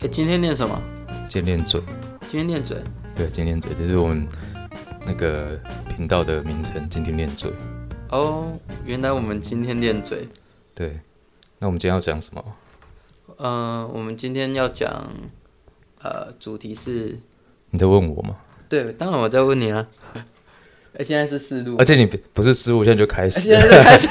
哎，今天练什么？今天练嘴。今天练嘴。对，今天练嘴，这是我们那个频道的名称。今天练嘴。哦，原来我们今天练嘴。对，那我们今天要讲什么？嗯，我们今天要讲，呃，主题是。你在问我吗？对，当然我在问你啊。哎，现在是四路，而且你不是失误，现在就开始。现在开始。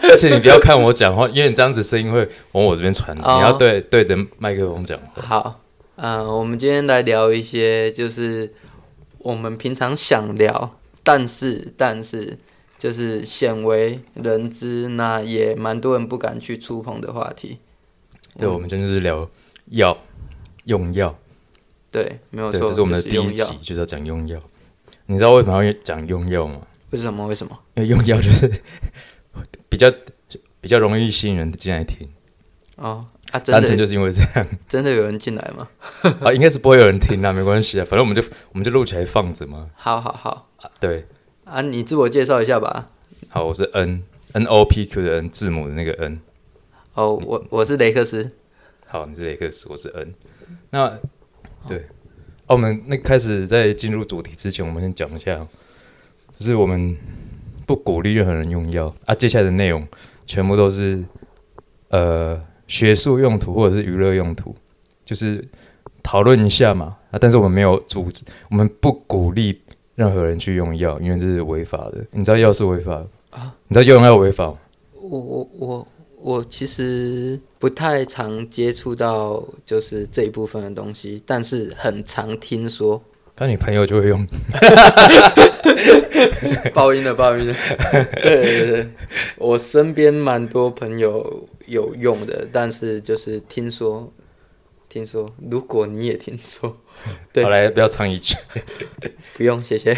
而且你不要看我讲话，因为你这样子声音会往我这边传，你要对对着麦克风讲话。好，嗯，我们今天来聊一些，就是我们平常想聊，但是但是就是鲜为人知，那也蛮多人不敢去触碰的话题。对，我们今天就是聊药，用药。对，没有错，这是我们的第一集，就是要讲用药。你知道为什么要讲用药吗？为什么？为什么？因为用药就是。比较比较容易吸引人进来听哦啊，单纯就是因为这样，真的有人进来吗？啊，应该是不会有人听啊，没关系啊，反正我们就我们就录起来放着嘛。好好好，对啊，你自我介绍一下吧。好，我是 N N O P Q 的 N 字母的那个 N。哦，我我是雷克斯。好，你是雷克斯，我是 N。那对，哦，我们那开始在进入主题之前，我们先讲一下，就是我们。不鼓励任何人用药啊！接下来的内容全部都是呃学术用途或者是娱乐用途，就是讨论一下嘛啊！但是我们没有阻止，我们不鼓励任何人去用药，因为这是违法的。你知道药是违法啊？你知道用药违法吗？我我我我其实不太常接触到就是这一部分的东西，但是很常听说。那你朋友就会用，报应的报应的，对对对，我身边蛮多朋友有用的，但是就是听说，听说，如果你也听说，好来不要唱一句，不用谢谢，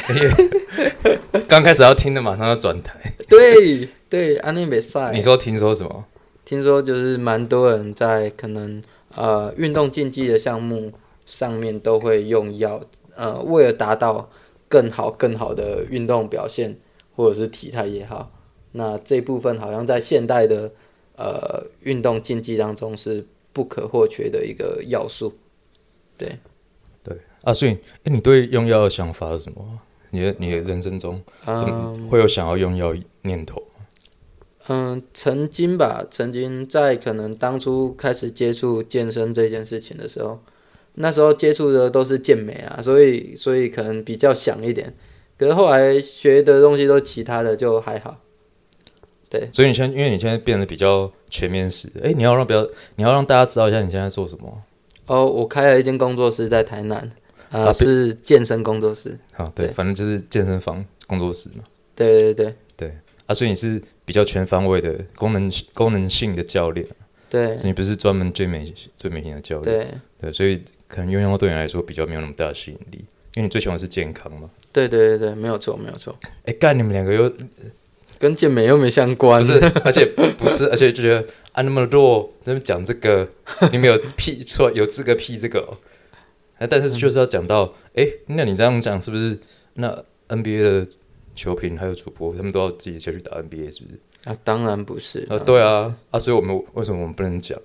刚开始要听的马上要转台，对对，安利比赛，你说听说什么？听说就是蛮多人在可能呃运动竞技的项目上面都会用药。呃，为了达到更好、更好的运动表现，或者是体态也好，那这部分好像在现代的呃运动竞技当中是不可或缺的一个要素。对，对啊，所以，哎，你对用药的想法是什么？你的你的人生中，嗯，会有想要用药念头嗯，曾经吧，曾经在可能当初开始接触健身这件事情的时候。那时候接触的都是健美啊，所以所以可能比较想一点，可是后来学的东西都其他的就还好。对，所以你现在因为你现在变得比较全面式，哎，你要让比较你要让大家知道一下你现在做什么。哦，我开了一间工作室在台南，啊，是健身工作室。好，对，反正就是健身房工作室嘛。对对对对，啊，所以你是比较全方位的功能功能性的教练。对，你不是专门最美最美型的教练。对对，所以。可能用药对你来说比较没有那么大的吸引力，因为你最喜欢是健康嘛。对对对对，没有错没有错。哎，干你们两个又跟健美又没相关，不是？而且不是，而且就觉得啊那么弱，那么讲这个，你们有屁错有资格屁这个？哎，但是就是要讲到，哎，那你这样讲是不是？那 NBA 的球评还有主播，他们都要自己下去打 NBA 是不是？啊，当然不是啊，对啊啊，所以我们为什么我们不能讲？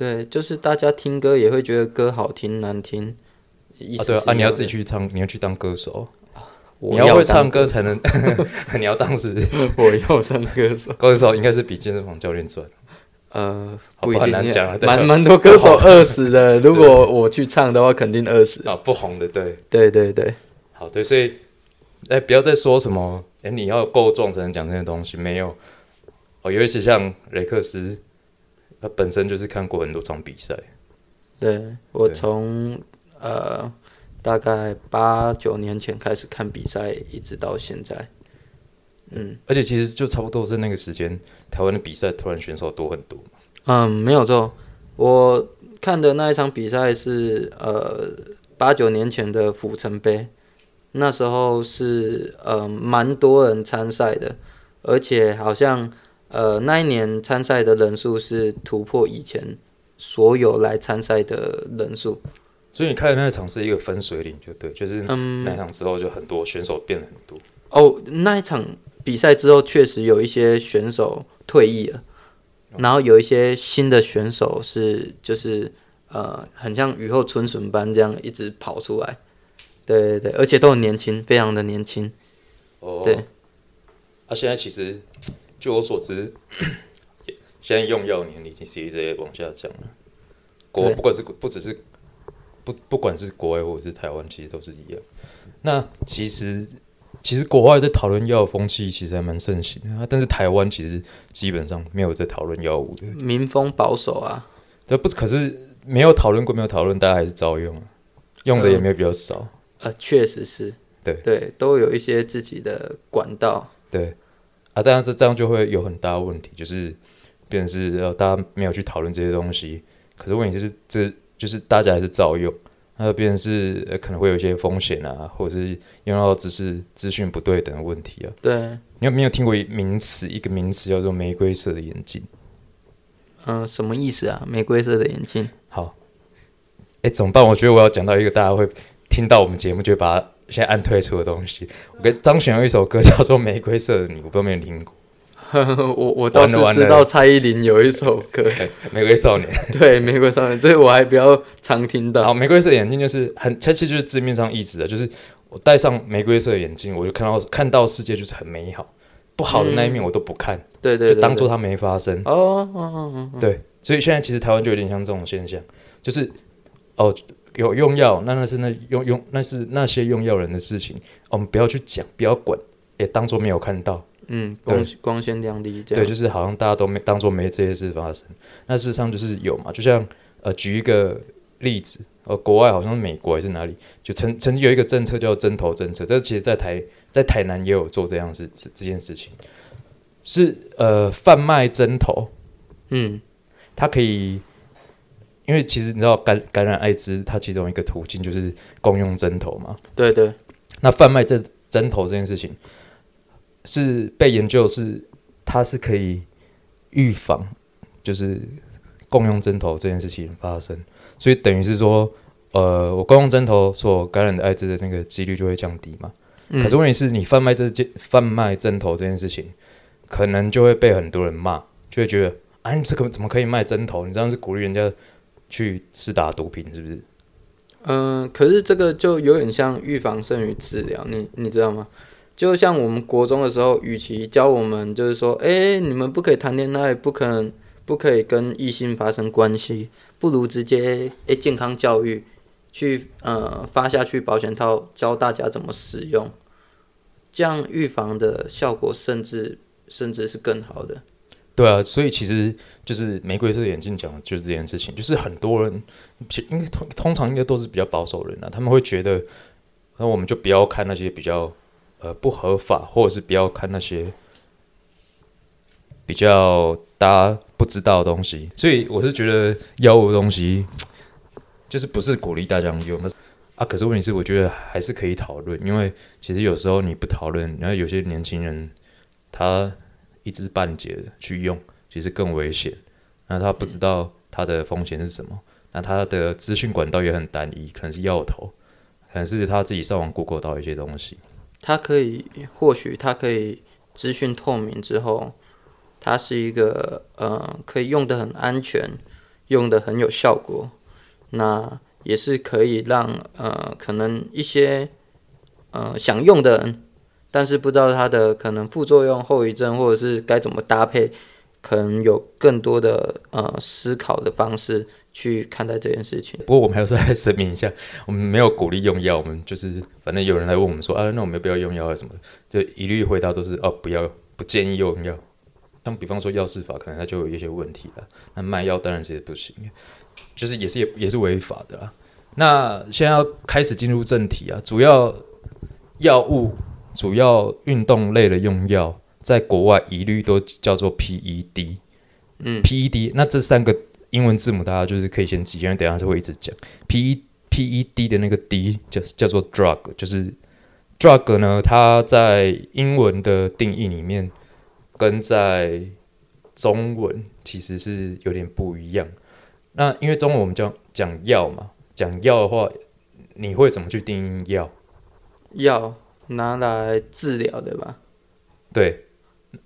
对，就是大家听歌也会觉得歌好听难听，啊对啊，你要自己去唱，你要去当歌手，你要会唱歌才能，你要当时 我要当歌手，歌手应该是比健身房教练赚，呃，不一定，难讲，蛮蛮多歌手饿死的，如果我去唱的话，肯定饿死啊，不红的，对，对对对，好对，所以，哎，不要再说什么，哎，你要够壮才能讲这些东西，没有，哦，尤其是像雷克斯。他本身就是看过很多场比赛，对我从呃大概八九年前开始看比赛，一直到现在，嗯，而且其实就差不多是那个时间，台湾的比赛突然选手多很多嗯，没有错，我看的那一场比赛是呃八九年前的府城杯，那时候是呃蛮多人参赛的，而且好像。呃，那一年参赛的人数是突破以前所有来参赛的人数，所以你看的那场是一个分水岭，就对，就是那场之后就很多选手变了很多。哦，那一场比赛之后确实有一些选手退役了，然后有一些新的选手是就是呃，很像雨后春笋般这样一直跑出来。对对对，而且都很年轻，非常的年轻。哦，对。啊，现在其实据我所知，现在用药年龄其实一直在往下降了。国不管是不只是不不管是国外或者是台湾，其实都是一样。那其实其实国外在讨论药的风气其实还蛮盛行的，啊但是台湾其实基本上没有在讨论药物的。民风保守啊，对，不可是没有讨论过，没有讨论，大家还是照用啊，用的也没有比较少。呃，确实是。对对，都有一些自己的管道。对，啊，但是这样就会有很大的问题，就是变成是呃大家没有去讨论这些东西，可是问题是这就是大家还是照用，那就变成是、呃、可能会有一些风险啊，或者是用到只是资讯不对等的问题啊。对，你有没有听过一名词？一个名词叫做玫瑰色的眼镜？嗯、什么意思啊？玫瑰色的眼镜。好，哎，怎么办？我觉得我要讲到一个大家会听到我们节目就会把它现在按退出的东西。我跟张悬有一首歌叫做《玫瑰色的你》，我不知道有没有听过，我我倒是知道蔡依林有一首歌，《玫瑰少年》。对《玫瑰少年》，这个我还比较常听到。好，玫瑰色眼镜就是很，它其实就是字面上意思的，就是我戴上玫瑰色眼镜，我就看到看到世界就是很美好，不好的那一面我都不看，对对对，就当做它没发生。哦哦哦哦，对，所以现在其实台湾就有点像这种现象，就是哦有用药，那那是那用用那是那些用药人的事情，我们不要去讲，不要管，也当做没有看到。嗯，光光鲜亮丽这对，就是好像大家都没当做没这些事发生。那事实上就是有嘛，就像呃，举一个例子，呃，国外好像是美国还是哪里，就曾曾经有一个政策叫针头政策，这其实在台在台南也有做这样事这这件事情，是呃贩卖针头，嗯，它可以。因为其实你知道感感染艾滋，它其中一个途径就是共用针头嘛。对对，那贩卖这针头这件事情，是被研究是它是可以预防，就是共用针头这件事情发生，所以等于是说，呃，我共用针头所感染的艾滋的那个几率就会降低嘛。嗯可是问题是你贩卖这件贩卖针头这件事情，可能就会被很多人骂，就会觉得啊，你这个怎么可以卖针头？你这样是鼓励人家去施打毒品，是不是？嗯、可是这个就有点像预防胜于治疗，你你知道吗？就像我们国中的时候，与其教我们就是说，哎、你们不可以谈恋爱，不可能不可以跟异性发生关系，不如直接哎、健康教育，去呃发下去保险套，教大家怎么使用，这样预防的效果甚至甚至是更好的。对啊，所以其实就是玫瑰色眼镜讲的就是这件事情，就是很多人其应该通通常应该都是比较保守人啊，他们会觉得，那我们就不要看那些比较呃不合法，或者是不要看那些比较大家不知道的东西。所以我是觉得药物的东西，就是不是鼓励大家用，但是啊，可是问题是我觉得还是可以讨论，因为其实有时候你不讨论，然后有些年轻人他。一知半解的去用，其实更危险。那他不知道他的风险是什么，那他的资讯管道也很单一，可能是药头，可能是他自己上网 Google 到一些东西。它可以，或许它可以资讯透明之后，它是一个呃可以用的很安全，用的很有效果，那也是可以让呃可能一些呃想用的人，但是不知道它的可能副作用、后遗症，或者是该怎么搭配，可能有更多的呃思考的方式去看待这件事情。不过我们还是再声明一下，我们没有鼓励用药，我们就是反正有人来问我们说啊，那我们要不要用药啊什么，就一律回答都是哦不要，不建议用药。像比方说药事法，可能它就有一些问题了。那卖药当然是不行，就是也是也也是违法的啦。那现在要开始进入正题啊，主要药物、主要运动类的用药，在国外一律都叫做 PED。嗯 PED，那这三个英文字母大家就是可以先记，因为等一下是会一直讲。P E PED 的那个 D 叫叫做 drug，就是 drug 呢，它在英文的定义里面跟在中文其实是有点不一样。那因为中文我们讲讲药嘛，讲药的话，你会怎么去定义药？药拿来治疗的吧？对，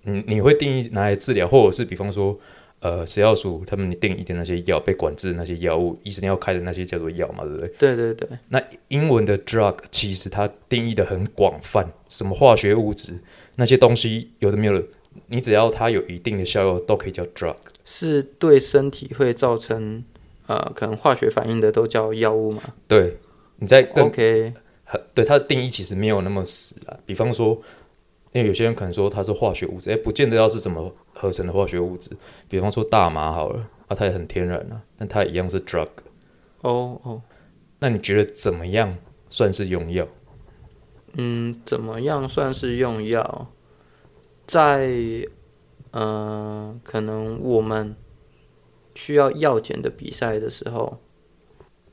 你你会定义拿来治疗，或者是比方说，呃食药署他们定义的那些药被管制的那些药物，医生要开的那些叫做药嘛，对不对？对对对，那英文的 drug 其实它定义的很广泛，什么化学物质那些东西有的没有的，你只要它有一定的效用，都可以叫 drug。是对身体会造成呃可能化学反应的都叫药物嘛对，你在更？OK，很对它的定义其实没有那么死啊。比方说，因为有些人可能说它是化学物质，哎，不见得要是什么合成的化学物质。比方说大麻好了，啊，它也很天然啊，但它一样是 drug。哦哦，那你觉得怎么样算是用药？嗯，怎么样算是用药？在呃，可能我们需要药检的比赛的时候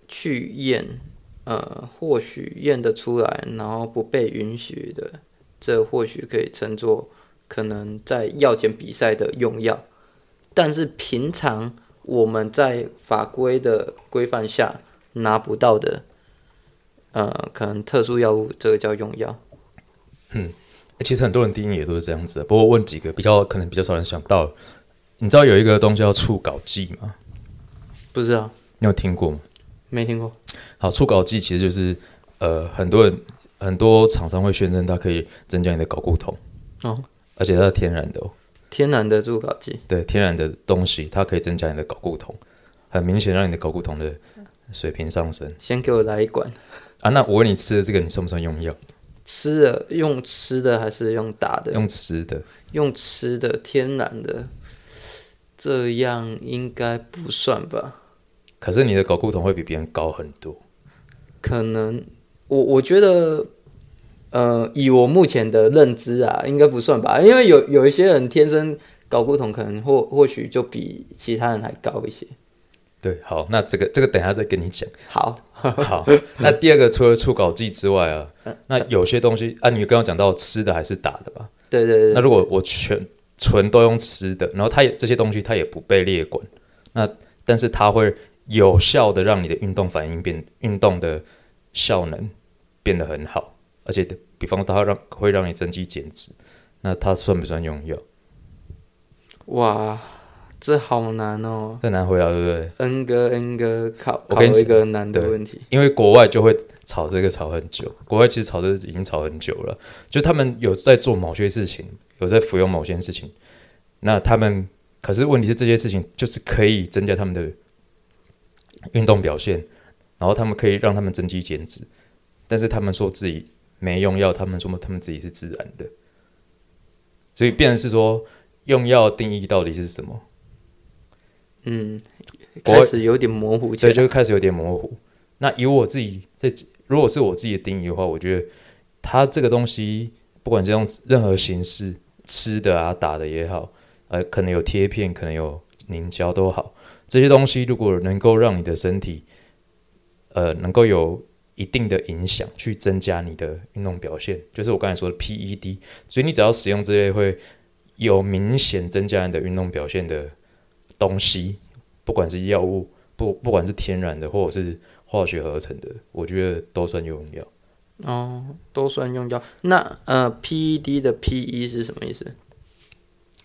去验，呃，或许验得出来，然后不被允许的，这或许可以称作可能在药检比赛的用药。但是平常我们在法规的规范下拿不到的，呃，可能特殊药物，这个叫用药。嗯其实很多人定义也都是这样子的，不过问几个比较可能比较少人想到，你知道有一个东西叫促稿剂吗？不知道，你有听过吗？没听过。好，促稿剂其实就是呃，很多人很多厂商会宣称它可以增加你的睾固酮，哦，而且它是天然的哦，天然的助睾剂。对，天然的东西它可以增加你的睾固酮，很明显让你的睾固酮的水平上升先给我来一管，啊。那我问你吃的这个，你算不算用药？吃的用吃的还是用打的？用吃的，用吃的，天然的，这样应该不算吧？可是你的睾固桶会比别人高很多。可能我我觉得，呃，以我目前的认知啊，应该不算吧？因为有有一些人天生搞固桶可能或或许就比其他人还高一些。对，好，那这个这个等一下再跟你讲。好，好，那第二个除了除稿剂之外啊，那有些东西啊，你刚刚讲到吃的还是打的吧？对对对那如果我全纯都用吃的，然后它也这些东西它也不被列管，那但是它会有效的让你的运动反应变运动的效能变得很好，而且比方说它会让会让你增肌减脂，那它算不算用药？哇，这好难哦。很难回答，对不对？N 哥 N 哥考考我一个难的问题。因为国外就会吵这个吵很久，国外其实吵这已经吵很久了，就他们有在做某些事情，有在服用某些事情，那他们可是问题是这些事情就是可以增加他们的运动表现，然后他们可以让他们增肌减脂，但是他们说自己没用药，他们说他们自己是自然的，所以变成是说用药定义到底是什么？嗯，开始有点模糊起所以来。就开始有点模糊。那以我自己在，如果是我自己的定义的话，我觉得它这个东西，不管是用任何形式，吃的啊、打的也好，呃，可能有贴片，可能有凝胶都好，这些东西如果能够让你的身体，呃，能够有一定的影响，去增加你的运动表现，就是我刚才说的 PED，所以你只要使用这类会有明显增加你的运动表现的东西，不管是药物。不不管是天然的或者是化学合成的，我觉得都算用药。哦，都算用药。那呃，PED 的 PE 是什么意思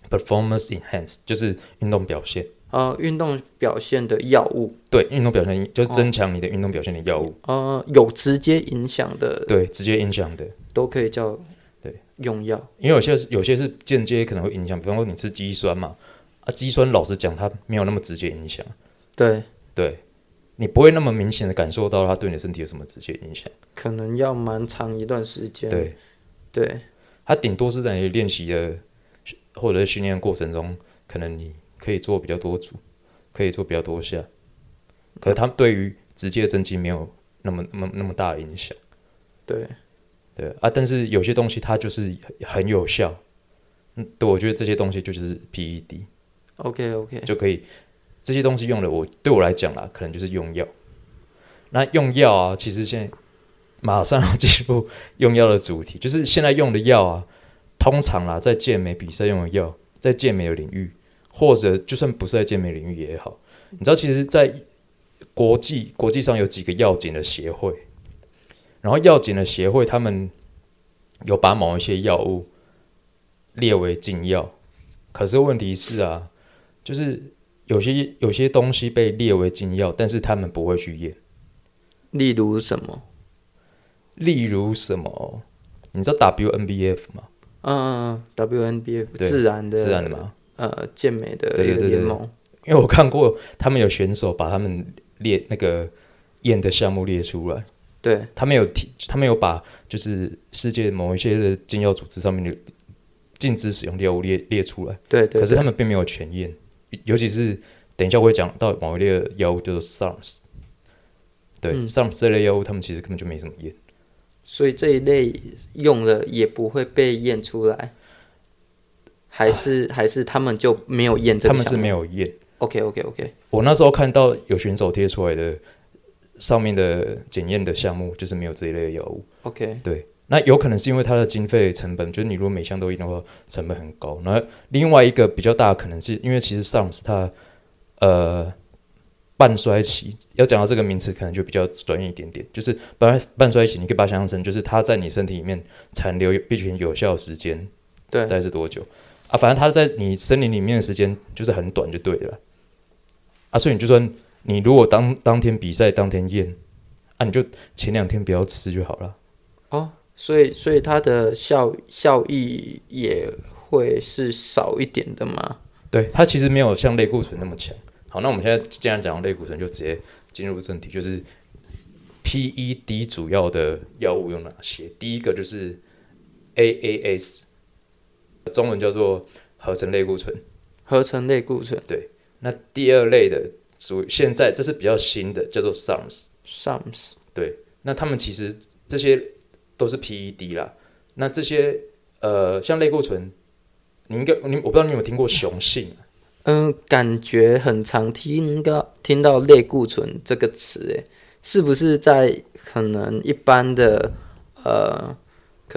？Performance enhance 就是运动表现，呃，运动表现的药物，对运动表现就是增强你的运动表现的药物，呃，有直接影响的对直接影响的。都可以叫对。用药。因为有些是有些是间接可能会影响，比方说你吃肌酸嘛，啊肌酸老实讲它没有那么直接影响，对，对。你不会那么明显的感受到它对你的身体有什么直接影响。可能要蛮长一段时间。对，对，它顶多是在你练习的或者是训练过程中，可能你可以做比较多组，可以做比较多下，可是它对于直接的增肌没有那么那么那么大的影响。对，对啊，但是有些东西它就是很有效，嗯，对，我觉得这些东西就是 PED OK OK，就可以，这些东西用了我对我来讲啦，可能就是用药。那用药啊，其实现在马上要进入用药的主题，就是现在用的药啊，通常啦，在健美比赛用的药，在健美的领域，或者就算不是在健美领域也好，你知道，其实，在国际国际上有几个药检的协会，然后药检的协会他们有把某一些药物列为禁药，可是问题是啊，就是有些有些东西被列为禁药，但是他们不会去验。例如什么？例如什么？你知道 WNBF 吗？嗯嗯,嗯，WNBF 对自然的自然的吗？呃健美的一个对对对对。联盟。因为我看过他们有选手把他们列那个验的项目列出来，对。他们有提，他们有把就是世界某一些的禁药组织上面的禁止使用药物列列出来，对对，可是他们并没有全验，尤其是等一下我会讲到某一类的药物叫做 SARS，对、嗯。SARS 这类药物，他们其实根本就没什么验。所以这一类用了也不会被验出来，还是还是他们就没有验这个他们是没有。验。OK OK OK，我那时候看到有选手贴出来的上面的检验的项目，就是没有这一类的药物。OK，对，那有可能是因为它的经费成本，就是你如果每项都验的话，成本很高。然后另外一个比较大的可能是因为其实 SARS 它呃半衰期，要讲到这个名词可能就比较专业一点点，就是半半衰期，你可以把它想象成就是它在你身体里面残留并且有效时间对大概是多久啊？反正它在你森林里面的时间就是很短就对了啊，所以你就算你如果当当天比赛当天验啊，你就前两天不要吃就好了。哦，所以所以它的效效益也会是少一点的嘛？对，它其实没有像类固醇那么强。好，那我们现在既然讲到类固醇，就直接进入正题，就是 PED 主要的药物有哪些？第一个就是 AAS，中文叫做合成类固醇。合成类固醇对那第二类的属现在这是比较新的，叫做 SARS。SARS 对，那他们其实这些都是 PED 啦。那这些呃，像类固醇，你应该你我不知道你有没有听过雄性啊？嗯，感觉很常听到听到类固醇这个词，诶，是不是在可能一般的呃，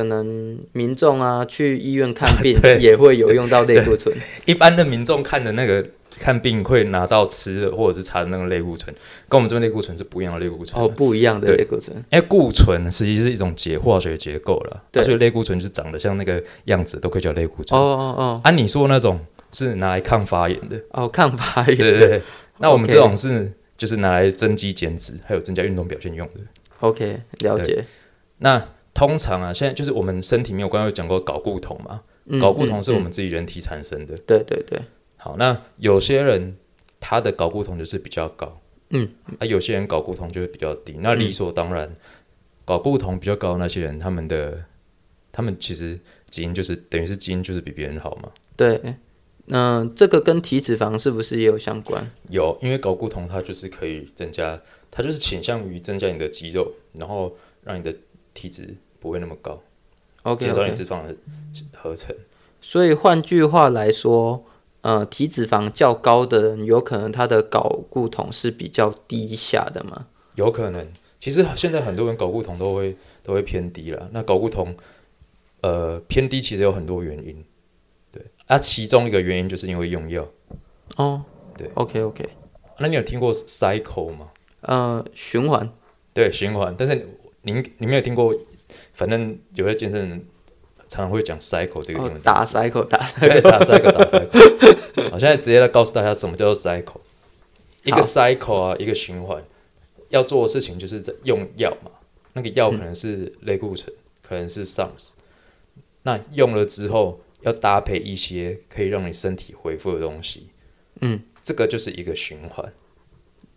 可能民众啊去医院看病 也会有用到类固醇？一般的民众看的那个看病会拿到吃的或者是擦的那个类固醇，跟我们这边类固醇是不一样的类固醇。哦，不一样的类固醇。哎固醇实际是一种解化学结构了，对啊所以类固醇就是长得像那个样子，都可以叫类固哦醇。哦哦哦啊，你说那种是拿来抗发炎的，哦，抗发炎。对对对。那我们这种是就是拿来增肌减脂，还有增加运动表现用的。OK，了解。那通常啊，现在就是我们身体里面，我刚刚有讲过睾固酮嘛，嗯睾固酮是我嗯们自己人体产生的。嗯对对对，好，那有些人他的睾固酮就是比较高，嗯，啊，有些人睾固酮就会比较低。那理所当然，睾固酮比较高的那些人，他们的他们其实基因就是等于是基因就是比别人好嘛。对。那、这个跟体脂肪是不是也有相关？有，因为睾固酮它就是可以增加，它就是倾向于增加你的肌肉，然后让你的体脂不会那么高，OK 减少你脂肪的合成。所以换句话来说，呃，体脂肪较高的人，有可能他的睾固酮是比较低下的嘛？有可能，其实现在很多人睾固酮都会都会偏低了。那睾固酮，呃，偏低其实有很多原因，对，啊，其中一个原因就是因为用药。哦，对，OK OK，那你有听过 cycle 吗？呃，循环，对，循环。但是您你没有听过，反正有些健身人常常会讲 cycle 这个英文，哦打 cycle 打 cycle，打 cycle 打 cycle。好，现在直接来告诉大家什么叫做 cycle。一个好 cycle 啊，一个循环，要做的事情就是在用药嘛。那个药可能是类固醇，可能是 SARS。那用了之后，要搭配一些可以让你身体恢复的东西。嗯，这个就是一个循环，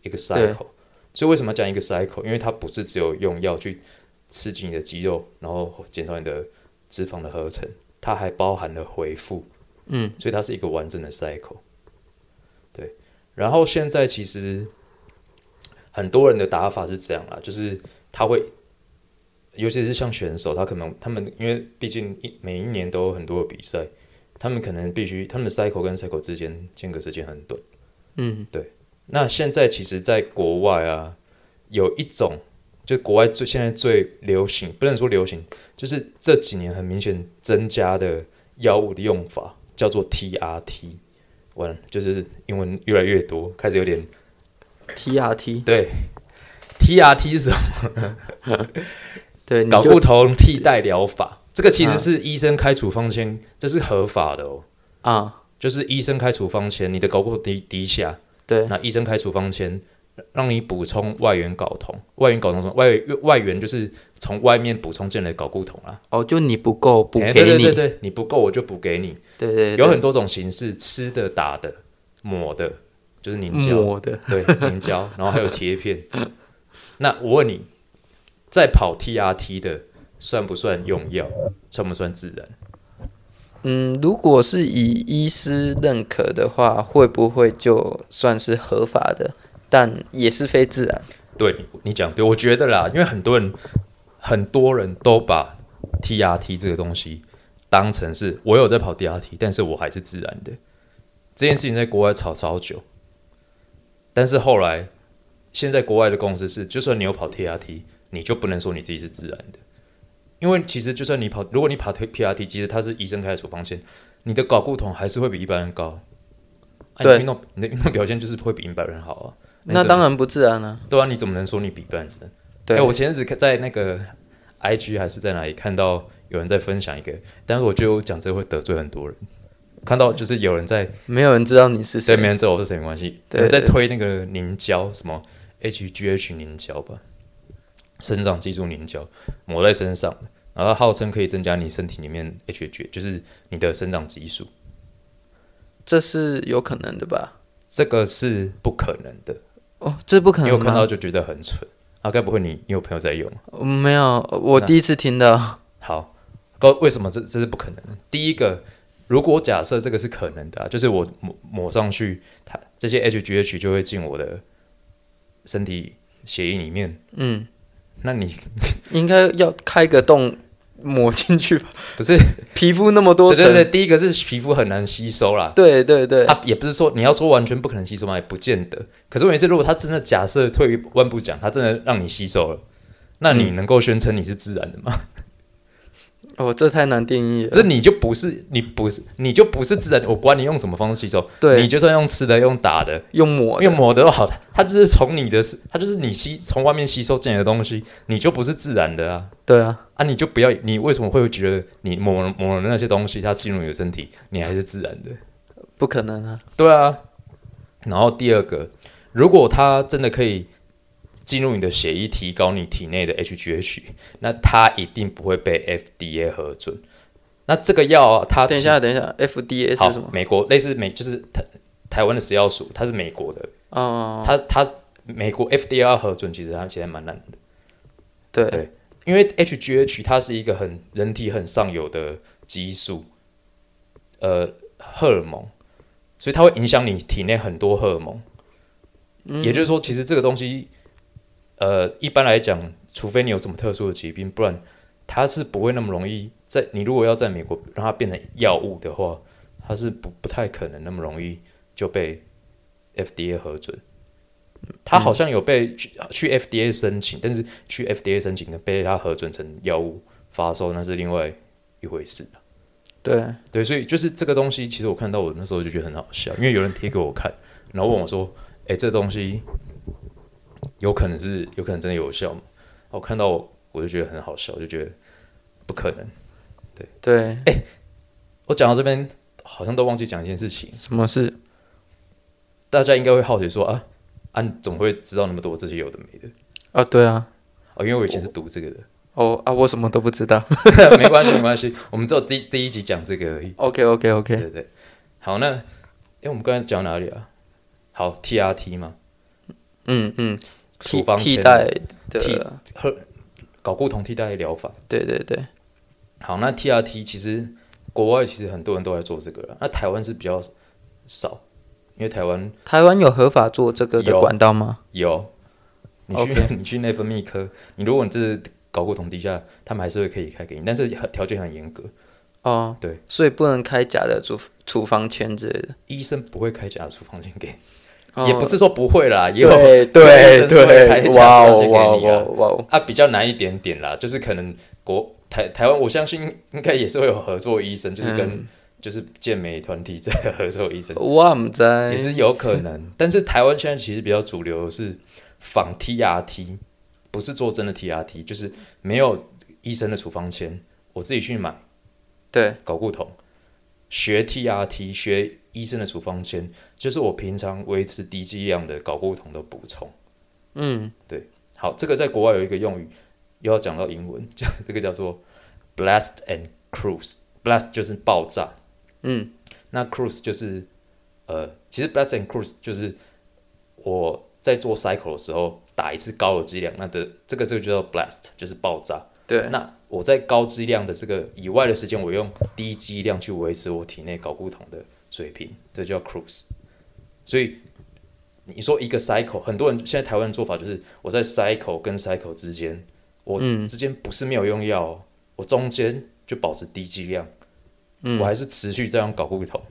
一个对 cycle。所以为什么要讲一个 cycle？因为它不是只有用药去刺激你的肌肉，然后减少你的脂肪的合成，它还包含了回复。嗯，所以它是一个完整的 cycle。对，然后现在其实很多人的打法是这样啦，就是他会，尤其是像选手，他可能他们因为毕竟一每一年都有很多的比赛，他们可能必须他们的 cycle 跟 cycle 之间间隔时间很短。嗯，那现在其实，在国外啊，有一种就国外最现在最流行，不能说流行，就是这几年很明显增加的药物的用法，叫做 TRT。完了，就是英文越来越多，开始有点 TRT，对。TRT 是什么？对，你就睾固酮替代疗法。这个其实啊是医生开处方签，这是合法的哦。啊，就是医生开处方签，你的睾固低低下，对，那医生开处方签，让你补充外源睾酮，外源睾酮外外源就是从外面补充进来的睾固酮啦。哦，就你不够补哎给你，对对对对，你不够我就补给你，对对，有很多种形式，吃的、打的、抹的，就是凝胶，抹的，对，凝胶，然后还有贴片。那我问你，在跑 TRT 的算不算用药？算不算自然？嗯，如果是以医师认可的话，会不会就算是合法的？但也是非自然。对你讲对，我觉得啦，因为很多人很多人都把 TRT 这个东西当成是我有在跑 TRT，但是我还是自然的。这件事情在国外吵超久，但是后来现在国外的共识是，就算你有跑 TRT，你就不能说你自己是自然的，因为其实就算你跑，如果你跑 PRT，其实它是医生开的处方签，你的睾固酮还是会比一般人高。对运动你的运动表现就是会比一般人好啊。那当然不自然了、对啊，你怎么能说你比一般人？对，哎、我前阵子看在那个 IG 还是在哪里看到有人在分享一个，但是我觉得我讲这个会得罪很多人。看到就是有人在没有人知道你是谁对，没人知道我是谁没关系，对在推那个凝胶，什么 HGH 凝胶吧，生长激素凝胶抹在身上，然后号称可以增加你身体里面 HGH，就是你的生长激素，这是有可能的吧？这个是不可能的。哦，这不可你有？看到就觉得很蠢啊？该不会你你有朋友在用？嗯没有，我第一次听到。好，高为什么这这是不可能的？第一个，如果假设这个是可能的、啊，就是我抹抹上去，它这些 HGH 就会进我的身体血液里面。嗯，那你 应该要开个洞抹进去吧？不是皮肤那么多层，对对对，第一个是皮肤很难吸收啦。对对对它也不是说你要说完全不可能吸收嘛，也不见得。可是问题是，如果它真的假设退一万步讲，它真的让你吸收了，那你能够宣称你是自然的吗？哦，这太难定义了。这你就不是，你不是，你就不是自然的。我管你用什么方式吸收，对你就算用吃的、用打的、用抹的用抹的都好，它就是从你的，它就是你吸从外面吸收进来的东西，你就不是自然的啊对啊，啊！你就不要，你为什么会觉得你抹了抹了那些东西，它进入你的身体，你还是自然的？不可能啊。对啊。然后第二个，如果它真的可以进入你的血液，提高你体内的 HGH，那它一定不会被 FDA 核准。那这个药啊它等一下，等一下，FDA 是什么？美国类似美就是台台湾的食药署，它是美国的，哦，它它美国 FDA 要核准，其实它其实还蛮难的，对对因为 HGH 它是一个很人体很上游的激素，呃，荷尔蒙，所以它会影响你体内很多荷尔蒙。也就是说，其实这个东西，呃，一般来讲，除非你有什么特殊的疾病，不然它是不会那么容易在你如果要在美国让它变成药物的话，它是不不太可能那么容易就被 FDA 核准。它好像有被去去 FDA 申请，但是去 FDA 申请跟被它核准成药物发售，那是另外一回事。对，对，所以就是这个东西，其实我看到我那时候就觉得很好笑，因为有人贴给我看，然后问我说：“哎、这东西有可能是有可能真的有效吗？”我看到我我就觉得很好笑，就觉得不可能。对对，哎，我讲到这边好像都忘记讲一件事情，什么事？大家应该会好奇说啊啊，你怎么会知道那么多这些有的没的？啊，对啊，哦，因为我以前是读这个的，哦啊，我什么都不知道。没关系没关系，我们只有第第一集讲这个而已。OK OK OK，对对，好，那哎、我们刚才讲哪里啊？好，TRT 嘛，嗯嗯，替处方替代替和，睾固酮替代疗法。对对对，好，那 TRT 其实国外其实很多人都在做这个了，那台湾是比较少，因为台湾台湾有合法做这个的管道吗？有，你去 你去内分泌科，你如果你这是睾固酮低下，他们还是会可以开给你，但是很条件很严格，哦，对，所以不能开假的处处方签之类的。医生不会开假的处方签给你，哦也不是说不会啦，也有对有对 对，假哇哇哦你啊。哇哦，啊，比较难一点点啦，就是可能国台台湾，我相信应该也是会有合作医生，就是跟、嗯就是健美团体在 合作医生，我唔知，也是有可能。但是台湾现在其实比较主流的是仿 TRT，不是做真的 TRT，就是没有医生的处方签，我自己去买对搞不同，学 TRT，学医生的处方签，就是我平常维持低剂量的睾固酮的补充。嗯，对好，这个在国外有一个用语，又要讲到英文，就 这个叫做 blast and cruise。blast 就是爆炸，嗯，那 cruise 就是呃，其实 blast and cruise 就是我在做 cycle 的时候打一次高的剂量，那的这个这个就叫 blast，就是爆炸。对，那我在高剂量的这个以外的时间，我用低剂量去维持我体内睾固酮的水平，这叫 cruise。所以你说一个 cycle，很多人现在台湾的做法就是我在 cycle 跟 cycle 之间，我嗯之间不是没有用药哦，我中间就保持低剂量，嗯我还是持续这样搞固酮。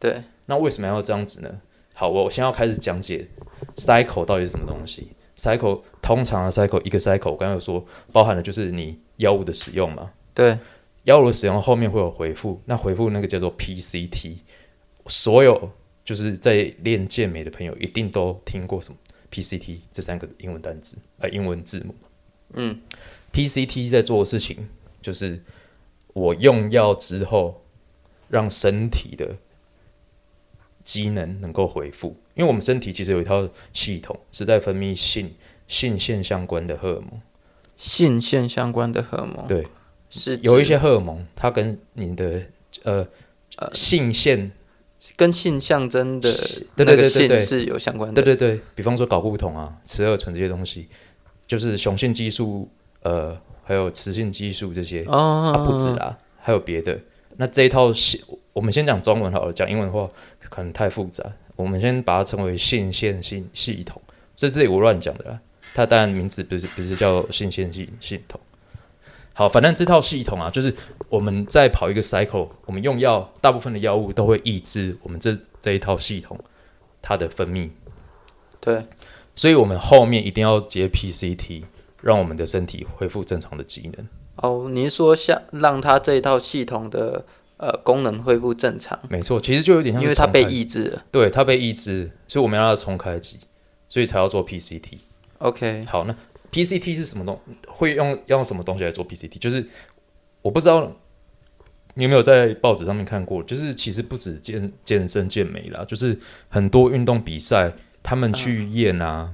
对，那为什么要这样子呢？好，我先要开始讲解 cycle 到底是什么东西。cycle 通常的 cycle 一个 cycle，我刚刚有说包含的就是你药物的使用嘛，对，药物的使用后面会有回复，那回复那个叫做 PCT。所有就是在练健美的朋友一定都听过什么 PCT 这三个英文单词，呃，英文字母。嗯，PCT 在做的事情就是我用药之后，让身体的机能能够恢复，因为我们身体其实有一套系统是在分泌性性腺相关的荷尔蒙，性腺相关的荷尔蒙，对，是有一些荷尔蒙它跟你的呃呃性腺，跟性象征的对那个性是有相关的，对对对，比方说睾固酮啊、雌二醇这些东西，就是雄性激素，呃，还有雌性激素这些，哦，啊，不止啊，还有别的。那这一套性，我们先讲中文好了，讲英文的话可能太复杂。我们先把它称为性腺性系统，这这里我乱讲的啦。它当然名字不是不是叫性腺性系统。好，反正这套系统啊，就是我们在跑一个 cycle，我们用药，大部分的药物都会抑制我们这这一套系统它的分泌，对，所以我们后面一定要接 PCT，让我们的身体恢复正常的机能。哦，你是说像让它这一套系统的呃功能恢复正常，没错，其实就有点像因为它被抑制了。对，它被抑制，所以我们要让它重开机，所以才要做 PCT。OK，好，那 PCT 是什么东？会用要用什么东西来做 PCT？就是我不知道你有没有在报纸上面看过，就是其实不止健健身健美啦，就是很多运动比赛，他们去验啊，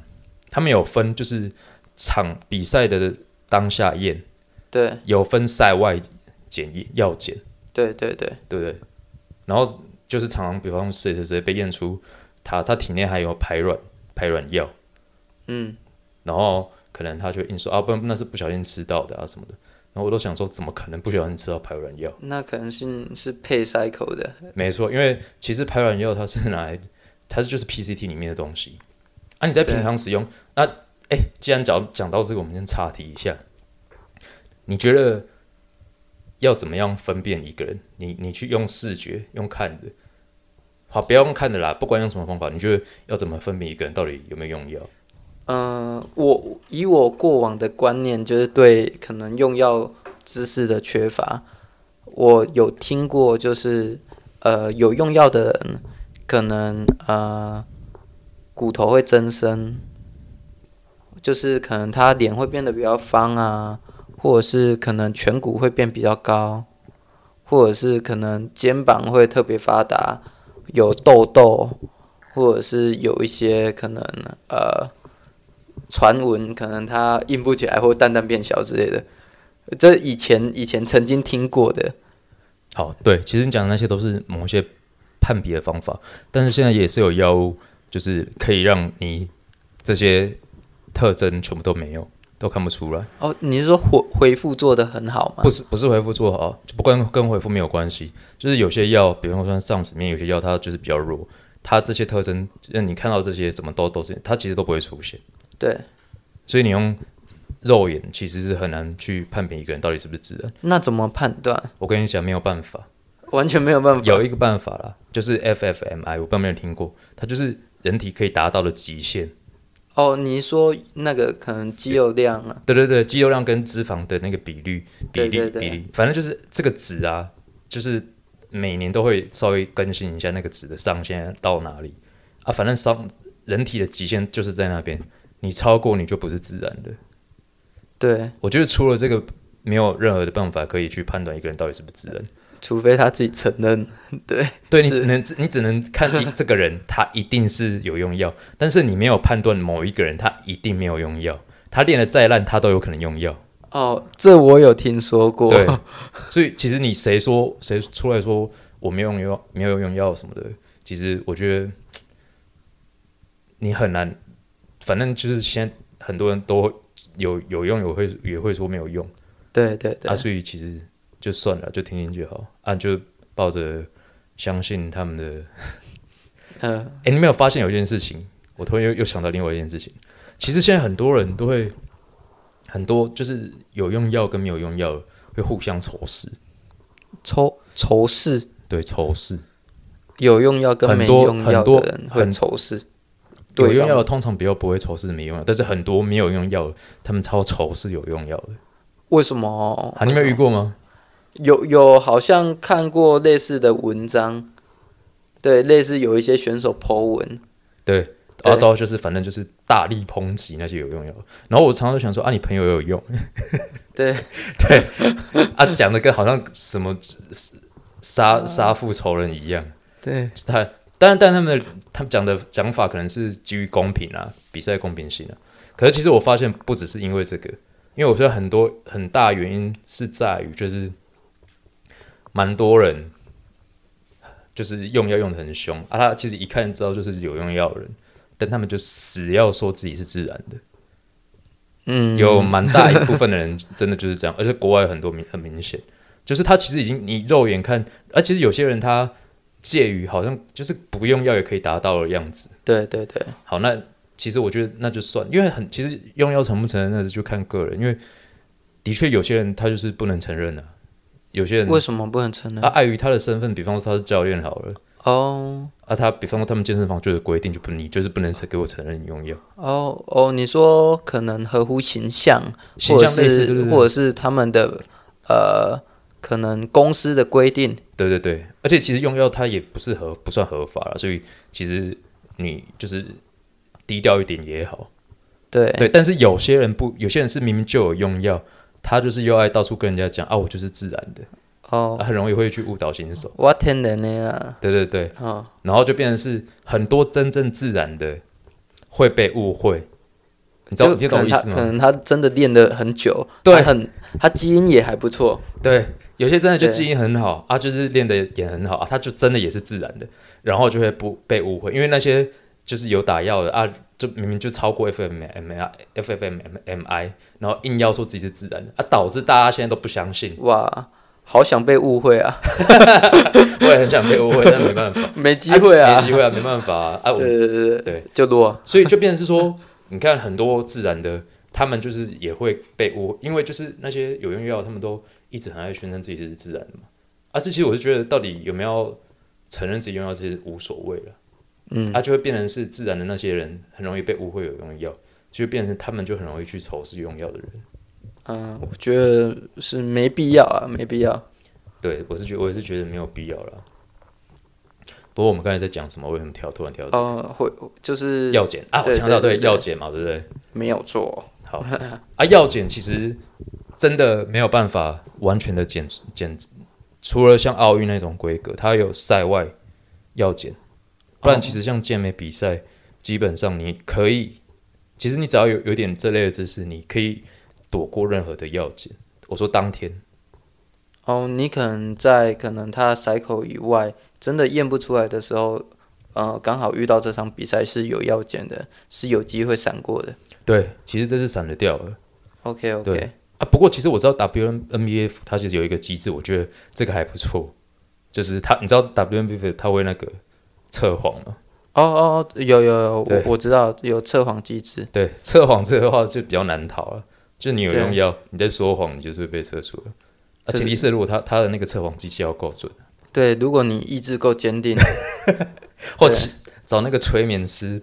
他们有分就是场比赛的当下验，对有分赛外检验药检。对对对，对对？然后就是常常，比方谁谁谁被验出他他体内还有排卵排卵药，嗯，然后可能他就硬说啊，不那是不小心吃到的啊什么的。然后我都想说，怎么可能不小心吃到排卵药？那可能是是配 cycle 的，没错，因为其实排卵药它是拿来，它是就是 PCT 里面的东西啊。你在平常使用，那哎，既然讲讲到这个，我们先岔题一下。你觉得要怎么样分辨一个人？你你去用视觉用看的，好，不要用看的啦，不管用什么方法，你觉得要怎么分辨一个人到底有没有用药？嗯、我以我过往的观念，就是对可能用药知识的缺乏，我有听过，就是呃有用药的人，可能呃骨头会增生，就是可能他脸会变得比较方啊，或者是可能颧骨会变比较高，或者是可能肩膀会特别发达，有痘痘，或者是有一些可能呃。传闻可能它硬不起来或蛋蛋变小之类的，这以前以前曾经听过的，好，对，其实你讲的那些都是某些判别的方法，但是现在也是有药物，就是可以让你这些特征全部都没有，都看不出来。哦，你是说回回复做的很好吗不？是不是回复做好，就不跟跟回复没有关系，就是有些药，比方说像上里面有些药它就是比较弱，它这些特征，让你看到这些什么都都是它其实都不会出现，对，所以你用肉眼其实是很难去判别一个人到底是不是自然。那怎么判断？我跟你讲，没有办法，完全没有办法。有一个办法啦，就是 FFMI，我不知道有没有听过，它就是人体可以达到的极限。哦，你说那个可能肌肉量啊，对对对，肌肉量跟脂肪的那个比率比例对对对比例，反正就是这个值啊，就是每年都会稍微更新一下那个值的上限到哪里啊，反正上人体的极限就是在那边，你超过你就不是自然的。对，我觉得除了这个，没有任何的办法可以去判断一个人到底是不是自然。除非他自己承认，对，对你只能你只能看一 这个人，他一定是有用药，但是你没有判断某一个人他一定没有用药，他练的再烂，他都有可能用药。哦，这我有听说过，对，所以其实你谁说谁出来说我没有用药，没有用药什么的，其实我觉得你很难，反正就是现在很多人都有有用，有会也会说没有用对对对啊，，所以其实就算了，就听听就好啊，就抱着相信他们的。嗯，哎、你没有发现有一件事情？我突然又又想到另外一件事情。其实现在很多人都会，很多就是有用药跟没有用药会互相仇视，仇仇视对仇视。有用药跟没用药的人会很仇视，有对方用药的通常比较不会仇视没用药，但是很多没有用药的，他们超仇视有用药的。为什么？啊，你没有遇过吗？有有好像看过类似的文章，对，类似有一些选手 Po 文，对，对然后到就是反正就是大力抨击那些有用药，然后我常常就想说啊，你朋友也有用，对，啊，讲的跟好像什么杀杀父仇人一样。对，他当然，但他们的他们讲的讲法可能是基于公平啊，比赛公平性啊。可是其实我发现不只是因为这个，因为我觉得很多很大原因是在于就是蛮多人就是用药用的很凶啊，他其实一看就知道就是有用药的人，但他们就死要说自己是自然的。嗯，有蛮大一部分的人真的就是这样，而且国外很多明很明显，就是他其实已经你肉眼看，而其实有些人他介于好像就是不用药也可以达到的样子。对对对，好，那其实我觉得那就算，因为很其实用药承不承认那是就看个人，因为的确有些人他就是不能承认啊，有些人为什么不能承认他？碍于他的身份，比方说他是教练好了。哦啊，他比方说他们健身房就有规定，就不你就是不能给我承认你用药，哦哦，你说可能合乎形象，形或者是或者是他们的呃，可能公司的规定，对对对，而且其实用药它也不是合不算合法了，所以其实你就是低调一点也好。对。对，但是有些人不，有些人是明明就有用药，他就是又爱到处跟人家讲啊，我就是自然的，哦。啊、，很容易会去误导新手。我天然的啊，对对对，哦，然后就变成是很多真正自然的会被误会，你知道你懂我意思吗？可能他真的练了很久，对。很他基因也还不错，对，有些真的就对。基因很好啊，就是练的也很好啊，他就真的也是自然的，然后就会不被误会，因为那些就是有打药的啊，就明明就超过 FMMI FFMMI，然后硬要说自己是自然的啊，导致大家现在都不相信。哇，好想被误会啊，我也很想被误会，但没办法，没机会啊，没机会啊，没办法啊，啊我对对对对，就多，所以就变成是说，你看很多自然的，他们就是也会被误，因为就是那些有用药，他们都一直很爱宣称自己是自然的嘛。啊，这其实我是觉得，到底有没有承认自己用药，其实无所谓了。嗯啊，就会变成是自然的那些人很容易被误会有用药，就会变成他们就很容易去仇视用药的人。嗯，我觉得是没必要啊，没必要。对我是觉我也是觉得没有必要了。不过我们刚才在讲什么？为什么跳突然跳到哦，会就是药检啊？我强调对药检嘛，对不对？没有错，好 啊，药检其实真的没有办法完全的检检，除了像奥运那种规格，它有赛外药检，不然哦其实像健美比赛，基本上你可以，其实你只要有有点这类的知识，你可以躲过任何的药检。我说当天，哦，你可能在可能他塞口以外，真的验不出来的时候，呃，刚好遇到这场比赛是有药检的，是有机会闪过的。对，其实这是闪得掉了 OK 对 OK，啊。不过其实我知道 WNBF 它其实有一个机制，我觉得这个还不错，就是它你知道 WNBF 它会那个测谎吗？哦哦，有有有，我我知道有测谎机制。对，测谎这个话就比较难逃了。就你有对用药，你在说谎，你就是会被测出来。啊，就是前提是如果他他的那个测谎机器要够准，对，如果你意志够坚定，或者找那个催眠师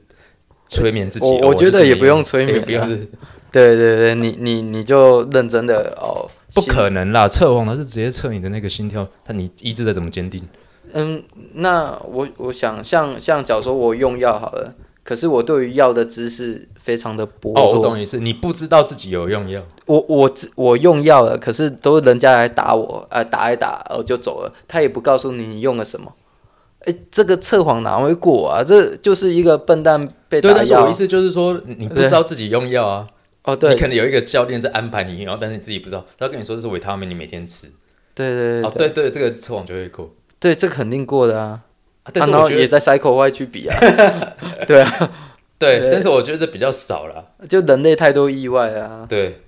催眠自己。哦我我觉得 也不用催眠啊不用是对对对，你你你就认真的哦，不可能啦，测谎他是直接测你的那个心跳，他你意志再怎么坚定？嗯，那我我想像像假如说我用药好了，可是我对于药的知识非常的薄弱哦，我。懂意思，你不知道自己有用药，我我知我用药了，可是都是人家来打我，呃，打一打我就走了，他也不告诉你你用了什么。哎，这个测谎哪会过啊？这就是一个笨蛋被打对，但是我药意。思就是说，你你不知道自己用药啊，哦，对你可能有一个教练在安排你，然后但是你自己不知道，他跟你说这是维他命，你每天吃，对对对哦，对对，这个测谎就会过。对，这肯定过的啊。啊但是也在 cycle 外去比啊，对啊，对，对但是我觉得这比较少了。就人类太多意外啊。对，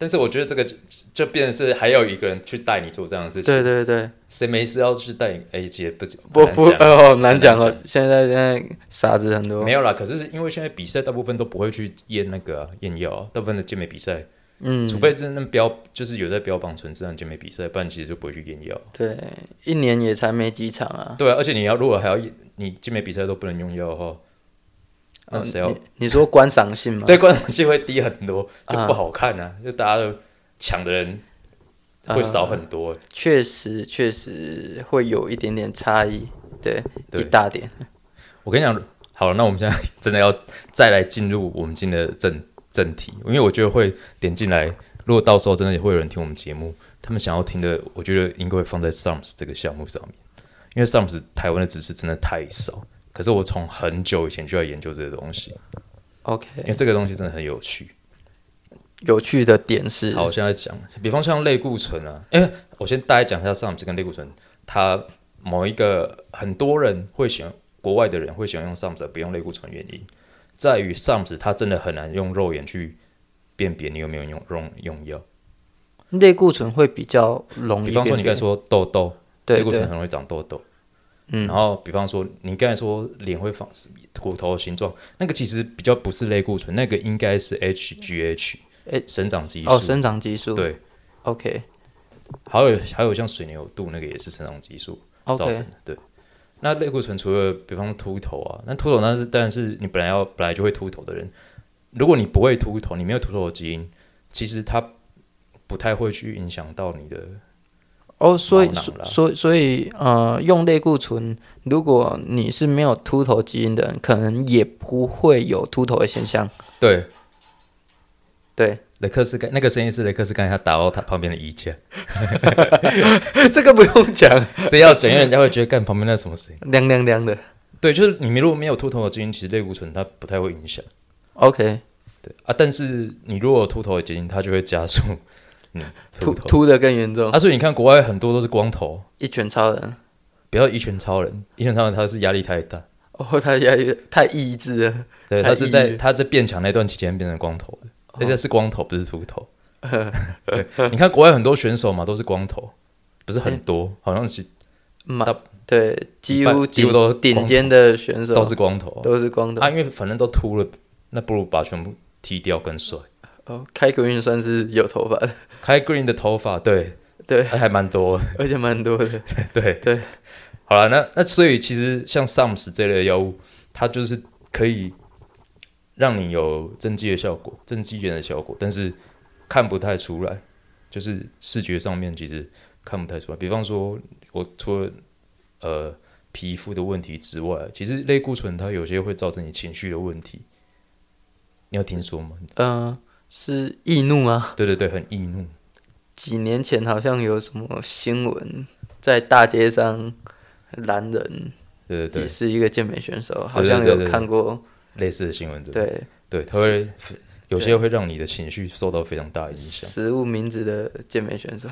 但是我觉得这个就就变成是还有一个人去带你做这样的事情。对对对，谁没事要去带你？哎，姐不不不很难讲哦，难讲了。现在现在傻子很多没。有啦。可是因为现在比赛大部分都不会去验那个啊验药啊，大部分的健美比赛，嗯，除非真的标就是有在标榜纯自然健美比赛，不然其实就不会去验药。对，一年也才没几场啊。对啊，而且你要如果还要验你健美比赛都不能用药的话，那嗯谁要？你你说观赏性吗？对，观赏性会低很多，就啊不好看啊，就大家都抢的人会少很多。确实确实会有一点点差异，对，对一大点。我跟你讲，好了，那我们现在 真的要再来进入我们今天的正正题，因为我觉得会点进来，如果到时候真的也会有人听我们节目，他们想要听的，我觉得应该会放在 SUMS 这个项目上面，因为 SUMS 台湾的知识真的太少。可是我从很久以前就在研究这个东西，OK，因为这个东西真的很有趣。有趣的点是，好，我现在讲，比方像类固醇啊，因为我先大概讲一下 SUMS 跟类固醇，它某一个很多人会喜欢，国外的人会喜欢用 SUMS 不用类固醇，原因在于 SUMS 它真的很难用肉眼去辨别你有没有用用用药。类固醇会比较容易比方说你刚才说痘痘，对对，类固醇很容易长痘痘。嗯然后比方说你刚才说脸会放骨头的形状，那个其实比较不是类固醇，那个应该是 HGH，诶生长激素。哦，生长激素，对，，OK 还有还有像水牛肚那个也是生长激素造成的。对，那类固醇除了比方说秃头啊，那秃头那是当然是你本来要本来就会秃头的人，如果你不会秃头，你没有秃头的基因，其实它不太会去影响到你的。哦，所以所所以所以呃，用类固醇，如果你是没有秃头基因的人，可能也不会有秃头的现象。对，对，雷克斯盖那个声音是雷克斯盖他打到他旁边的衣架，这个不用讲，这要讲，因为人家会觉得干旁边那什么声音。亮亮亮的。对，就是你如果没有秃头的基因，其实类固醇它不太会影响。OK，对啊，但是你如果有秃头的基因，它就会加速嗯秃秃的更严重。啊，所以你看国外很多都是光头，一拳超人，不要一拳超人，一拳超人他是压力太大，哦，他压力太意志了。对，他是在他在变强那段期间变成光头的，哦。而且是光头，不是秃头。对，你看国外很多选手嘛都是光头，不是很多，好像是嘛，对，几乎几乎都顶尖的选手。都是光头。都是光头。啊，因为反正都秃了，那不如把全部剃掉更帅。哦，开个运算是有头发的，开 green 的头发，对，对，还还蛮多，而且蛮多的。对对。好了，那那所以其实像 Sams 这类的药物，它就是可以让你有增肌的效果、增肌炎的效果，但是看不太出来，就是视觉上面其实看不太出来。比方说，我除了呃皮肤的问题之外，其实类固醇它有些会造成你情绪的问题。你有听说吗？嗯、是易怒吗？对对对，很易怒。几年前好像有什么新闻，在大街上拦人，对对对，也是一个健美选手，好像有看过。类似的新闻，对对对，对，它会有些会让你的情绪受到非常大的影响。食物名字的健美选手。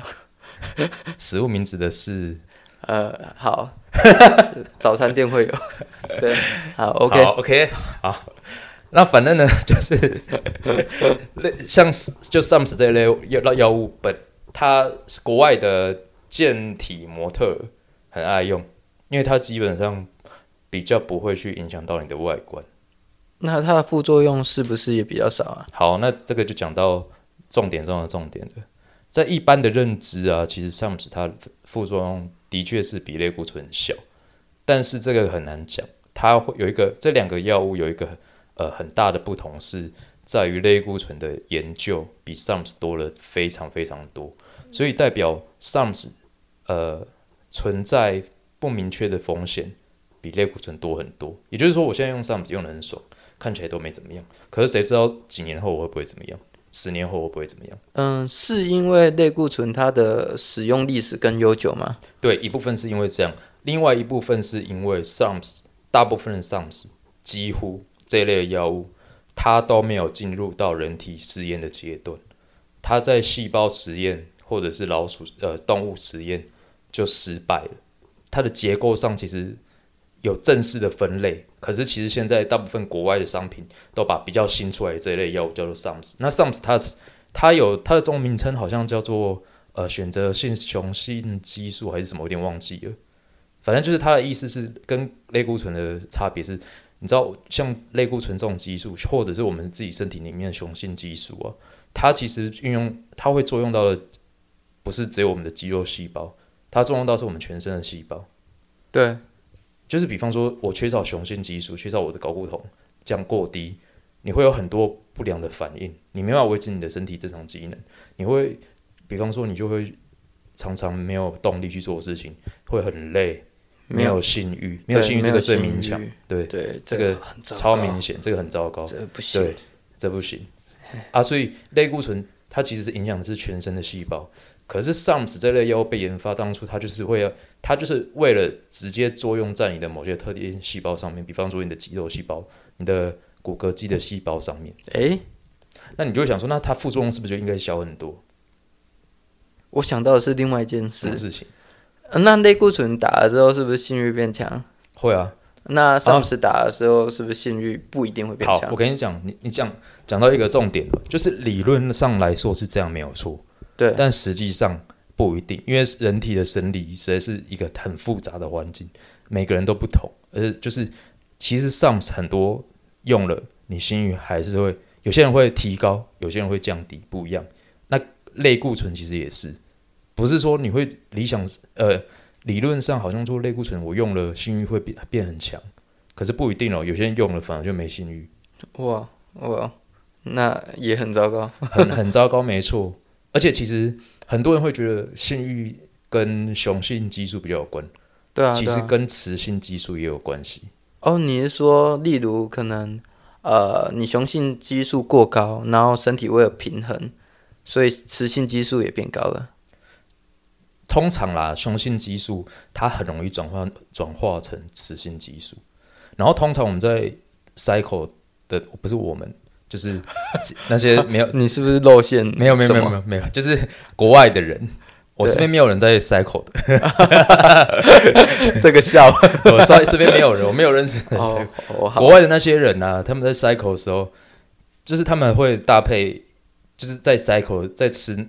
食物名字的是呃，好，早餐店会有。对，好，OK，好 OK 好，那反正呢，就是 类像就 SUMS 这类药药物本，它是国外的健体模特很爱用，因为它基本上比较不会去影响到你的外观。那它的副作用是不是也比较少啊？好，那这个就讲到重点中的重点了。在一般的认知啊，其实 SUMS 它副作用的确是比类固醇小，但是这个很难讲。它会有一个这两个药物有一个呃很大的不同是在于类固醇的研究比 SAMS 多了非常非常多，所以代表 SAMS 呃存在不明确的风险比类固醇多很多。也就是说，我现在用 SAMS 用的很爽，看起来都没怎么样。可是谁知道几年后我会不会怎么样？十年后我不会怎么样？嗯，是因为类固醇它的使用历史更悠久吗？对，一部分是因为这样，另外一部分是因为 SARMs 大部分的 SARMs 几乎这一类的药物，它都没有进入到人体试验的阶段，它在细胞实验或者是老鼠呃动物实验就失败了。它的结构上其实有正式的分类，可是其实现在大部分国外的商品都把比较新出来的这一类药物叫做 SAMS。那 SAMS 它它有它的中文名称好像叫做呃选择性雄性激素还是什么，有点忘记了。反正就是它的意思是跟类固醇的差别是，你知道像类固醇这种激素，或者是我们自己身体里面的雄性激素啊，它其实运用它会作用到的不是只有我们的肌肉细胞，它作用到是我们全身的细胞。对，就是比方说我缺少雄性激素，缺少我的睾固酮降过低，你会有很多不良的反应，你没办法维持你的身体正常机能，你会比方说你就会常常没有动力去做事情，会很累。没有性欲，没有性欲这个最明显，对对，这个超明显，这个很糟糕，这不行，对，这不行啊！所以类固醇它其实是影响的是全身的细胞，可是 SARMs 这类药物被研发当初，它就是为了，它就是为了直接作用在你的某些特定细胞上面，比方说你的肌肉细胞、你的骨骼肌的细胞上面。诶，那你就会想说，那它副作用是不是就应该小很多？我想到的是另外一件事事情。那类固醇打了之后，是不是性欲变强？会啊。那上次打的时候，是不是性欲不一定会变强？好，我跟你讲，你你讲讲到一个重点了，就是理论上来说是这样没有错，对，但实际上不一定，因为人体的生理实在是一个很复杂的环境，每个人都不同，而就是其实上很多用了，你性欲还是会有些人会提高，有些人会降低，不一样。那类固醇其实也是。不是说你会理想呃，理论上好像做类固醇，我用了性欲会变变很强，可是不一定哦。有些人用了反而就没性欲。哇哇，那也很糟糕，很很糟糕，没错。而且其实很多人会觉得性欲跟雄性激素比较有关，对啊，其实跟雌性激素也有关系。哦，你是说，例如可能呃，你雄性激素过高，然后身体为了平衡，所以雌性激素也变高了。通常啦，雄性激素它很容易转换转化成雌性激素，然后通常我们在 cycle 的不是我们，就是那些没有 你是不是露馅？没有没有没有没有没有，就是国外的人，我这边没有人在 cycle 的，这个笑，我这这边没有人，我没有认识。国外的那些人呢，他们在 cycle 的时候，就是他们会搭配，就是在 cycle 在吃。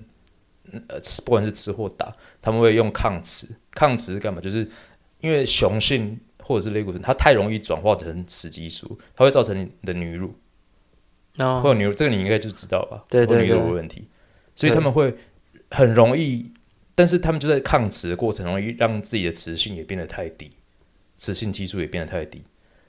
呃，不管是吃或打，他们会用抗雌。抗雌是干嘛？就是因为雄性或者是类固醇，它太容易转化成雌激素，它会造成你的女乳，或者女乳，这个你应该就知道吧？对对对，女乳问题，所以他们会很容易，但是他们就在抗雌的过程容易，让自己的雌性也变得太低，雌性激素也变得太低。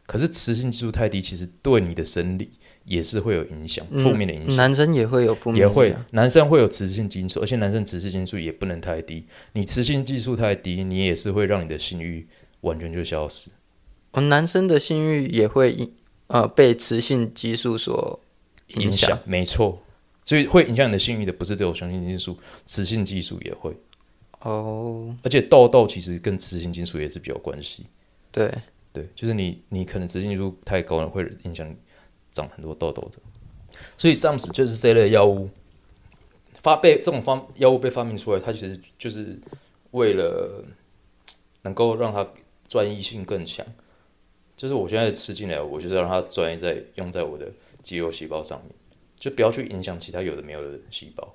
可是雌性激素太低，其实对你的生理。也是会有影响，负面的影响。男生也会有负面，也会，男生会有雌性激素，而且男生雌性激素也不能太低。你雌性激素太低，你也是会让你的性欲完全就消失。哦，男生的性欲也会呃被雌性激素所影响，没错。所以会影响你的性欲的不是只有雄性激素，雌性激素也会。哦，而且痘痘其实跟雌性激素也是比较关系。对对，就是你你可能雌性激素太高了，会影响。长很多痘痘的，所以 SARMs 就是这类药物发被这种方药物被发明出来，它其实就是为了能够让它专一性更强。就是我现在吃进来，我就是要让它专一在用在我的肌肉细胞上面，就不要去影响其他有的没有的细胞。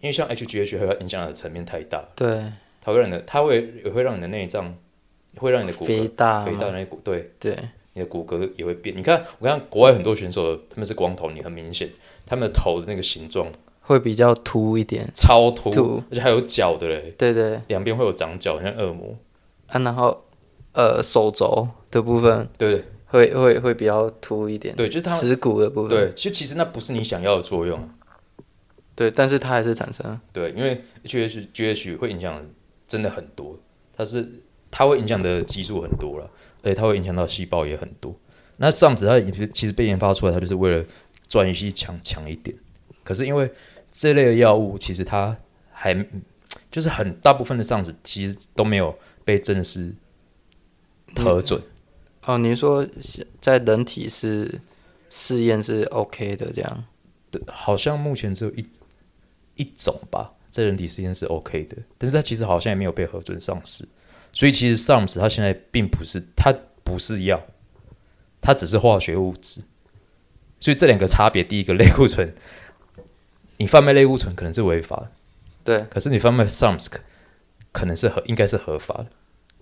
因为像 HGH 会影响的层面太大，对，它会让你的，它会也会让你的内脏，会让你的骨骼肥大，肥大那些骨，对对。你的骨骼也会变。你看，我看国外很多选手，他们是光头，你很明显，他们的头的那个形状会比较凸一点，超凸，而且还有角的嘞。对对，两边会有长角，像恶魔。啊，然后呃，手肘的部分，对对，会会会比较凸一点。对，就是耻骨的部分。对，其实其实那不是你想要的作用。对，但是它还是产生。对，因为 GH GH 会影响真的很多，它是它会影响的激素很多了。对，它会影响到细胞也很多，那 SARMS 它其实被研发出来，它就是为了转移性强强一点。可是因为这类的药物，其实它还就是很大部分的 SARMS 其实都没有被正式核准。哦，你说在人体是试验是 OK 的这样？好像目前只有一一种吧，在人体实验是 OK 的，但是它其实好像也没有被核准上市。所以其实 SARMS 它现在并不是它不是药，它只是化学物质。所以这两个差别，第一个类固醇，你贩卖类固醇可能是违法的，对。可是你贩卖 SARMS 可可能是合，应该是合法的。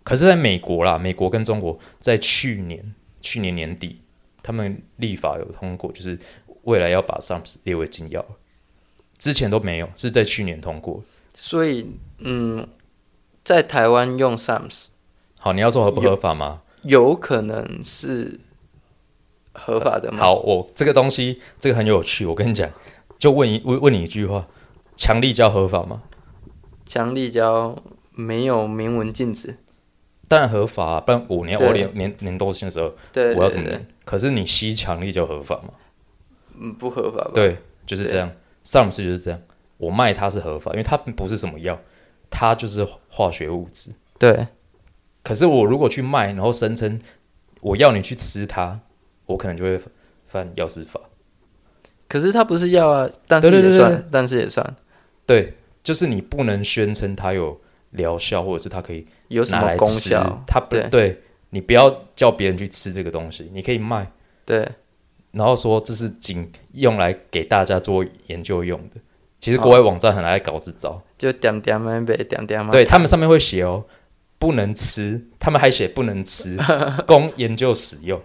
可是在美国啦，美国跟中国在去年去年年底，他们立法有通过，就是未来要把 SARMS 列为禁药，之前都没有，是在去年通过。所以，嗯，在台湾用 SARMS，好，你要说合不合法吗？有可能是合法的吗？好，我这个东西这个很有趣，我跟你讲，就问一问问你一句话：强力胶合法吗？强力胶没有明文禁止。当然合法，不然我年我年年年多性的时候，对我要怎么？可是你吸强力就合法吗？嗯，不合法吧？对，就是这样。上次就是这样，我卖它是合法，因为它不是什么药，它就是化学物质。对。可是我如果去卖，然后声称我要你去吃它，我可能就会犯药事法。可是它不是药啊，但是也算，但是也算。对，就是你不能宣称它有。疗效，或者是它可以有什么功效？它不对，你不要叫别人去吃这个东西，你可以卖。对，然后说这是仅用来给大家做研究用的。其实国外网站很爱搞这招，就点点嘛，别点点嘛。对他们上面会写哦，不能吃，他们还写不能吃，供研究使用。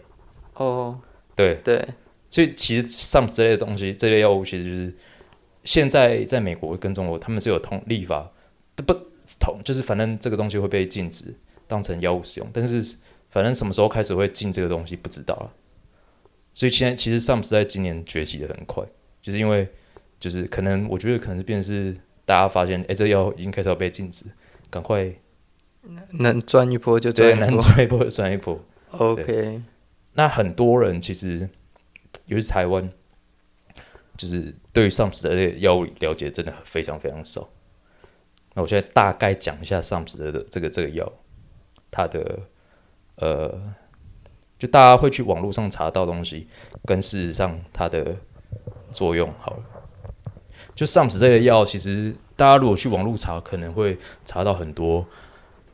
哦，对对，所以其实上之类的东西，这类药物其实就是现在在美国跟中国，他们是有通立法不。同就是反正这个东西会被禁止当成药物使用，但是反正什么时候开始会禁这个东西不知道了。所以现在其实 SARMS 在今年崛起的很快，就是因为就是可能我觉得可能是变是大家发现哎这药已经开始要被禁止，赶快能赚一波就对，能赚一波就赚一波。OK，那很多人其实尤其是台湾，就是对于 SARMS 的药物了解真的非常非常少。那我现在大概讲一下 SARMS 的这个这个药，它的呃，就大家会去网络上查到东西，跟事实上它的作用好了。就 SAMS 这类药，其实大家如果去网络查，可能会查到很多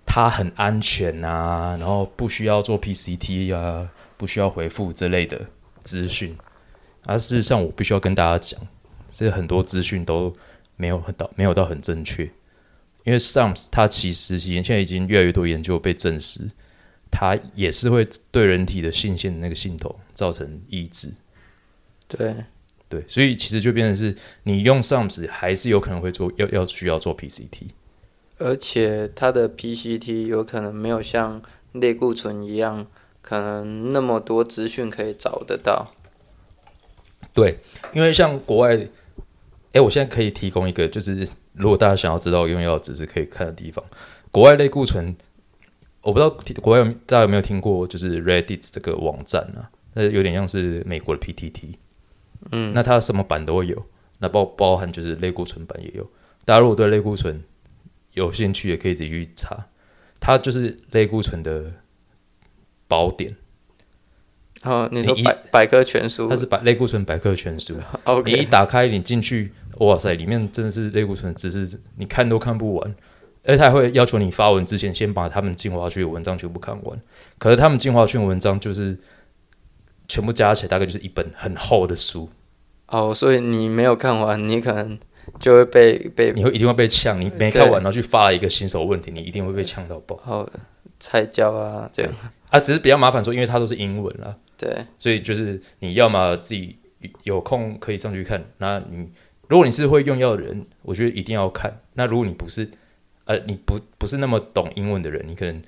它很安全啊，然后不需要做 PCT 啊，不需要回复之类的资讯。而事实上，我必须要跟大家讲，这很多资讯都没有到没有到很正确。因为 SAMS 它其实现在已经越来越多研究被证实，它也是会对人体的性腺那个系统造成抑制。对对，所以其实就变成是你用 SARMS 还是有可能会做要要需要做 PCT，而且它的 PCT 有可能没有像类固醇一样，可能那么多资讯可以找得到。对，因为像国外，哎，我现在可以提供一个就是。如果大家想要知道用药只是可以看的地方，国外类固醇，我不知道国外大家有没有听过，就是 Reddit 这个网站啊，那有点像是美国的 PTT，嗯，那它什么版都有，那包包含就是类固醇版也有。大家如果对类固醇有兴趣，也可以自己去查，它就是类固醇的宝典。哦，你说百百科全书，它是百类固醇百科全书。OK，你一打开，你进去。哇塞，里面真的是类固醇，只是你看都看不完，而且他还会要求你发文之前先把他们进化区的文章全部看完。可是他们进化区的文章就是全部加起来大概就是一本很厚的书。哦，所以你没有看完，你可能就会被被你会一定会被呛。你没看完，然后去发了一个新手问题，你一定会被呛到爆。好，菜椒啊这样啊，只是比较麻烦说，因为它都是英文啊。对，所以就是你要么自己有空可以上去看，那你。如果你是会用药的人，我觉得一定要看。那如果你不是，呃，你不不是那么懂英文的人，你可能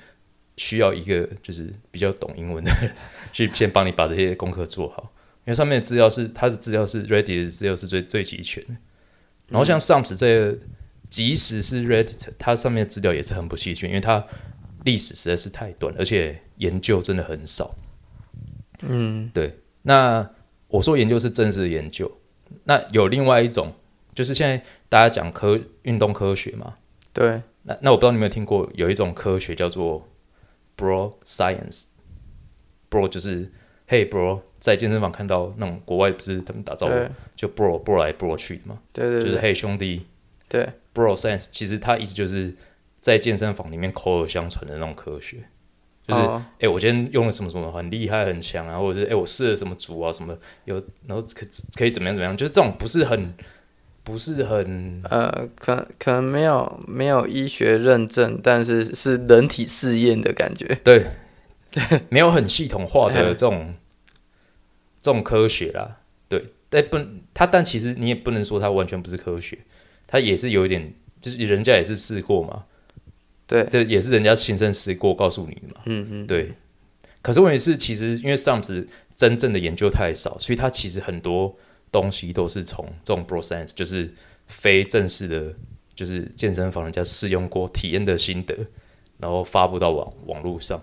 需要一个就是比较懂英文的人 去先帮你把这些功课做好。因为上面的资料是它的资料是 Reddit 的资料是最最齐全的。然后像 SARMS 这个，即使是 Reddit，它上面的资料也是很不齐全，因为它历史实在是太短，而且研究真的很少。嗯，对。那我说研究是正式的研究，那有另外一种，就是现在大家讲科运动科学嘛，对，那那我不知道你有没有听过，有一种科学叫做 bro science，bro 就是 hey bro，在健身房看到那种国外不是他们打招呼，就 bro bro 来 bro 去的嘛，就是对。就是，嘿兄弟对，bro science，其实它意思就是在健身房里面口耳相传的那种科学，就是哦。哎、我今天用了什么什么很厉害很强啊，或者是哎、我试了什么组啊什么有，然后可可以怎么样怎么样，就是这种不是很不是很呃，可可能没有没有医学认证，但是是人体试验的感觉。对，没有很系统化的嗯这种这种科学啦，对，但不它但其实你也不能说它完全不是科学，它也是有一点，就是人家也是试过嘛，对，这，也是人家亲身试过告诉你的嘛，嗯嗯，对。可是问题是，其实因为 SAMS 真正的研究太少，所以它其实很多东西都是从这种 Pro Science，就是非正式的，就是健身房人家试用过、体验的心得，然后发布到网网络上。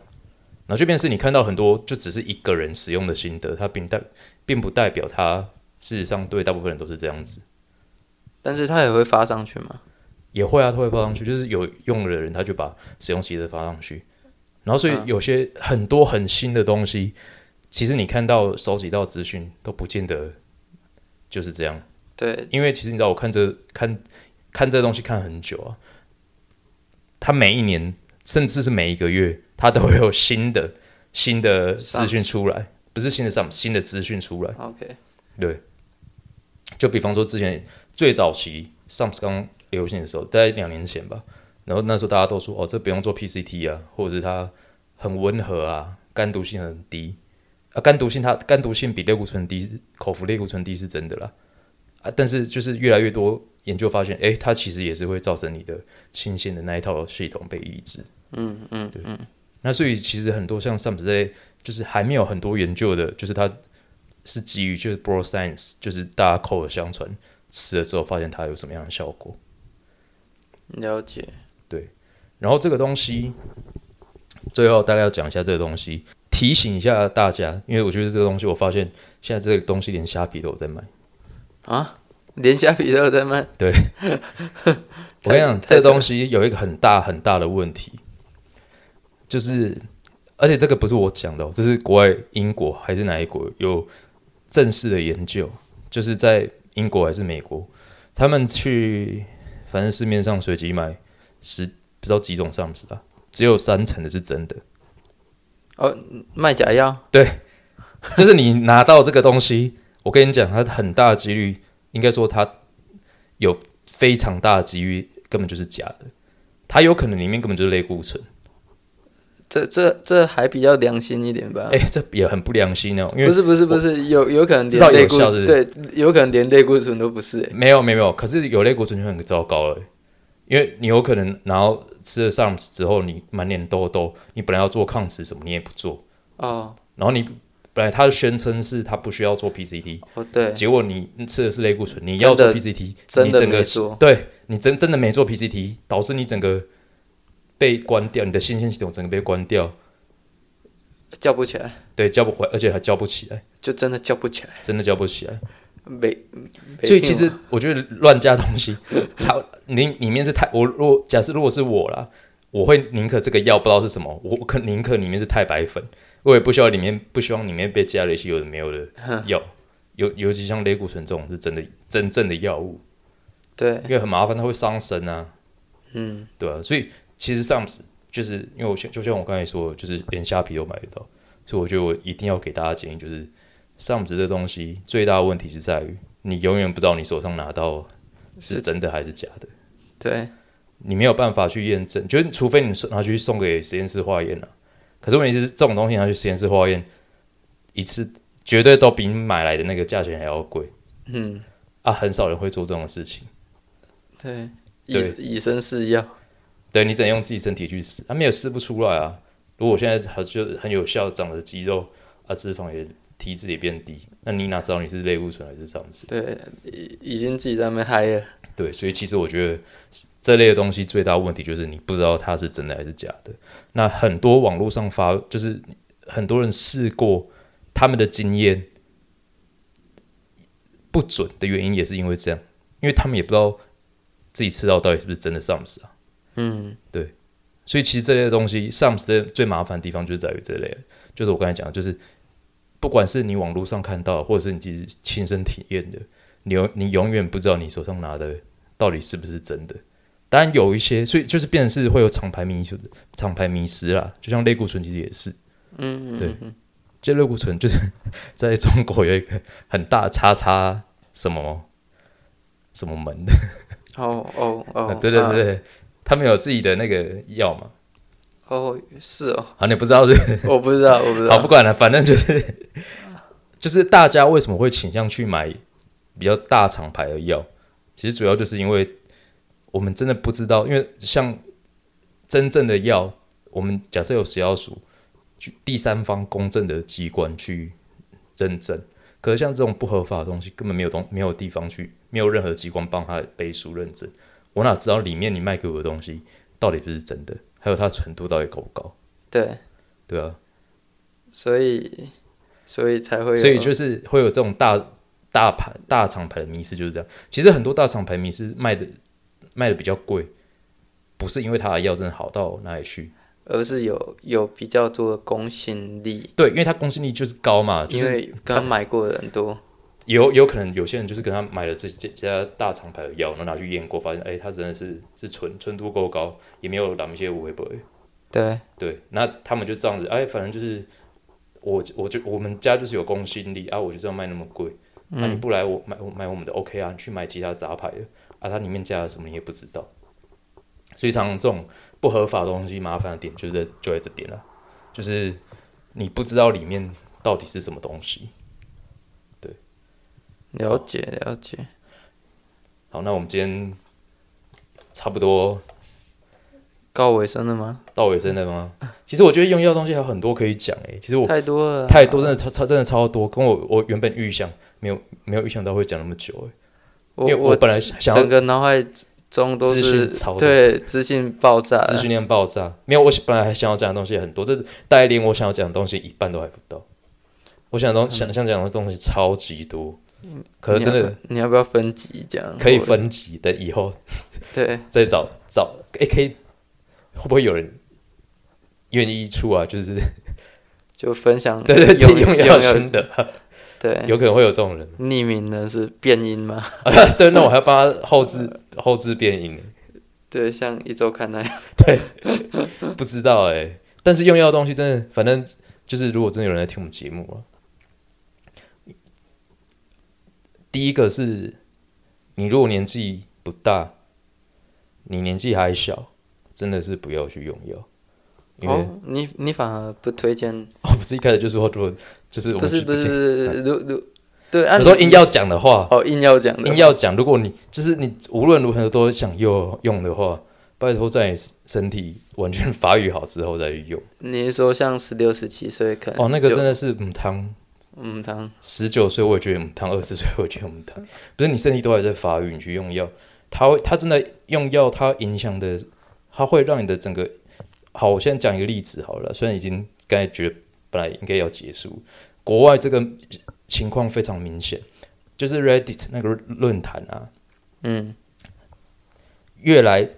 然后就变成是你看到很多就只是一个人使用的心得，它并代并不代表它事实上对大部分人都是这样子。但是它也会发上去吗。也会啊，他会发上去，就是有用的人他就把使用心得发上去，然后所以嗯有些很多很新的东西，其实你看到收集到资讯都不见得就是这样，对，因为其实你知道我看这看看这东西看很久啊，他每一年甚至是每一个月，他都会有新的 新的资讯出来，不是新的上新的资讯出来，OK，对，就比方说之前最早期 SAMS 刚流行的时候，大概两年前吧，然后那时候大家都说哦，这不用做 PCT 啊，或者是它很温和啊，肝毒性很低啊，肝毒性它肝毒性比类固醇低，口服类固醇低是真的啦啊，但是就是越来越多研究发现，诶，它其实也是会造成你的新鲜的那一套系统被抑制。嗯嗯嗯，那所以其实很多像类，就是还没有很多研究的，就是它是基于就是 Bro Science，就是大家口耳相传，吃了之后发现它有什么样的效果。了解。对然后这个东西，最后大概要讲一下这个东西，提醒一下大家，因为我觉得这个东西，我发现现在这个东西连虾皮都有在卖。啊，连虾皮都有在卖。对 我跟你讲，这个东西有一个很大很大的问题，就是，而且这个不是我讲的、哦，这是国外英国还是哪一国有正式的研究，就是在英国还是美国，他们去反正市面上随机买十不知道几种 SAMS 啊，只有三成的是真的，哦，卖假药。对就是你拿到这个东西，我跟你讲，它很大的几率，应该说它有非常大的几率根本就是假的，它有可能里面根本就是类固醇。这这这还比较良心一点吧？哎、这也很不良心哦，因为不是不是不是，有有可能至少连类固有效是对，有可能连类固醇都不是、欸。没有没有没有，可是有类固醇就很糟糕了，因为你有可能然后吃了 SARS 之后，你满脸痘痘，你本来要做抗磁什么你也不做，哦然后你本来他宣称是他不需要做 PCT，哦，对，结果你吃的是类固醇，你要做 PCT，真的你整个没做对你真真的没做 PCT，导致你整个被关掉，你的新鲜系统整个被关掉，叫不起来，对，叫不回，而且还叫不起来，就真的叫不起来。真的叫不起来。没，没所以其实我觉得乱加东西，它里里面是太我如果假设如果是我啦，我会宁可这个药不知道是什么，我可宁可里面是太白粉，我也不需要里面不希望里面被加了一些有的没有的药，尤尤其像类固醇这种是真的真正的药物，对，因为很麻烦，它会伤身啊，嗯，对啊，所以其实 SAMS 就是因为我像就像我刚才说的，就是连虾皮都买得到，所以我觉得我一定要给大家建议，就是 SAMS 这东西最大的问题是在于你永远不知道你手上拿到是是真的还是假的，对，你没有办法去验证，就是除非你拿去送给实验室化验了、可是问题是这种东西拿去实验室化验一次，绝对都比你买来的那个价钱还要贵嗯，啊，很少人会做这种事情。对，以以身试药。对你只能用自己身体去试，他、没有试不出来啊。如果我现在好就很有效，长了肌肉啊，脂肪也体脂也变低，那你哪知道你是类固醇还是上司？对，已已经自己在那边嗨了。对，所以其实我觉得这类的东西最大问题就是你不知道它是真的还是假的。那很多网络上发，就是很多人试过他们的经验不准的原因也是因为这样，因为他们也不知道自己吃到到底是不是真的 SARS 啊。嗯，对所以其实这类东西，SARS 的最麻烦的地方就是在于这类，就是我刚才讲的，就是不管是你网络上看到，或者是你自己亲身体验的，你永你永远不知道你手上拿的到底是不是真的。当然有一些，所以就是变成是会有厂牌迷失，厂牌迷失啦。就像类固醇其实也是，嗯嗯，对这类固醇就是在中国有一个很大叉叉什么什么门的，哦哦哦，对对对，他们有自己的那个药嘛。哦，是哦，好，你不知道是？我不知道，我不知道。好，不，管了，反正就是就是大家为什么会倾向去买比较大厂牌的药，其实主要就是因为我们真的不知道，因为像真正的药，我们假设有食药署去第三方公正的机关去认证，可是像这种不合法的东西，根本没有东没有地方去，没有任何机关帮他背书认证，我哪知道里面你卖给我的东西到底是不是真的，还有它纯度到底高不高，对，对啊。所以所以才会有，所以就是会有这种大大牌大厂牌的迷失就是这样。其实很多大厂牌迷失卖的卖的比较贵，不是因为它的药真的好到哪里去，而是有有比较多的公信力，对，因为它公信力就是高嘛，就是因为刚刚买过的人多，有有可能有些人就是跟他买了这这这家大厂牌的药，然后拿去验过，发现哎，它真的是是纯纯度够高，也没有染一些无微不微。对，对，那他们就这样子，哎，反正就是我我就我们家就是有公信力啊，我就要卖那么贵，那、你不来我买我买我们的 OK 啊，你去买其他杂牌的啊，它里面加了什么你也不知道，所以常常这种不合法的东西麻烦的点就在就在这边了，就是你不知道里面到底是什么东西。了解了解，好，那我们今天差不多到尾声了吗？到尾声了吗？其实我觉得用药东西还有很多可以讲诶、其实我太多了，太多，真的超超真的超多，跟我我原本预想没有没有预想到会讲那么久诶、我因为我本来想整个脑海中都是对资讯爆炸，资讯量爆炸，没有我本来还想要讲的东西很多，这大概连我想要讲的东西一半都还不到。我想东想想讲的东西超级多，可是真的你要不要分级这样？可以分级的，以后对，再找找，诶，可以会不会有人愿意出啊？就是 就分享对对，自己用药用心得，对，有可能会有这种人。匿名的是变音吗？对，那我还要帮他后置后置变音，对，像一周刊那样，对不知道哎、但是用药的东西真的，反正就是如果真的有人来听我们节目啊，第一个是你如果年纪不大，你年纪还小，真的是不要去用药，因为、哦，你你反而不推荐？哦，不是一开始就说如果就是我们不是不是不是，如如对，按有时候硬要讲的话，哦硬要讲硬要讲，如果你就是你无论如何都想用用的话，拜托在身体完全发育好之后再去用。你是说像十六十七岁可能哦，那个真的是母汤，嗯汤十九岁我也觉得母汤，二十岁我也觉得母汤。不是你身体都还在发育，你去用药，它会它真的用药，它影响的，它会让你的整个。好，我现在讲一个例子好了，虽然已经刚才觉得本来应该要结束，国外这个情况非常明显，就是 Reddit 那个论坛啊，嗯越来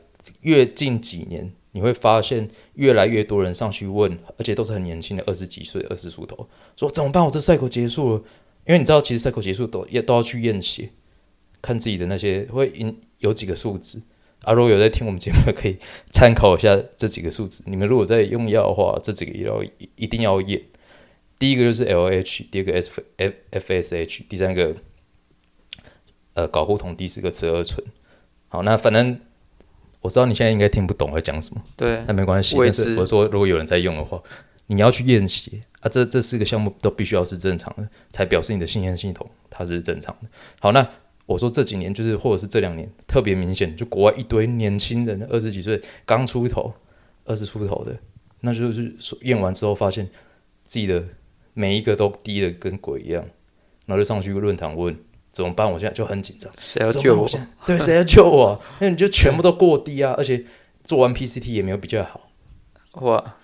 越近几年，你会发现越来越多人上去问，而且都是很年轻的，二十几岁、二十出头，说怎么办？我这赛口结束了，因为你知道，其实赛口结束都也都要去验血，看自己的那些会引有几个数字。啊，如果有在听我们节目，可以 参考一下这几个数字。你们如果在用药的话，这几个要一一定要验。第一个就是 LH，第二个 F F FSH，第三个呃睾固酮，第四个雌二醇。好，那反正我知道你现在应该听不懂我在讲什么，对那没关系。是但是我说，如果有人在用的话，你要去验血啊，这这四个项目都必须要是正常的，才表示你的信任系统它是正常的。好，那我说这几年就是或者是这两年特别明显，就国外一堆年轻人，二十几岁刚出头，二十出头的，那就是说验完之后发现自己的每一个都低的跟鬼一样，然后就上去论坛问怎么办，我现在就很紧张。谁要救我？对，谁要救我？那你就全部都过低啊，而且做完 PCT 也没有比较好。哇，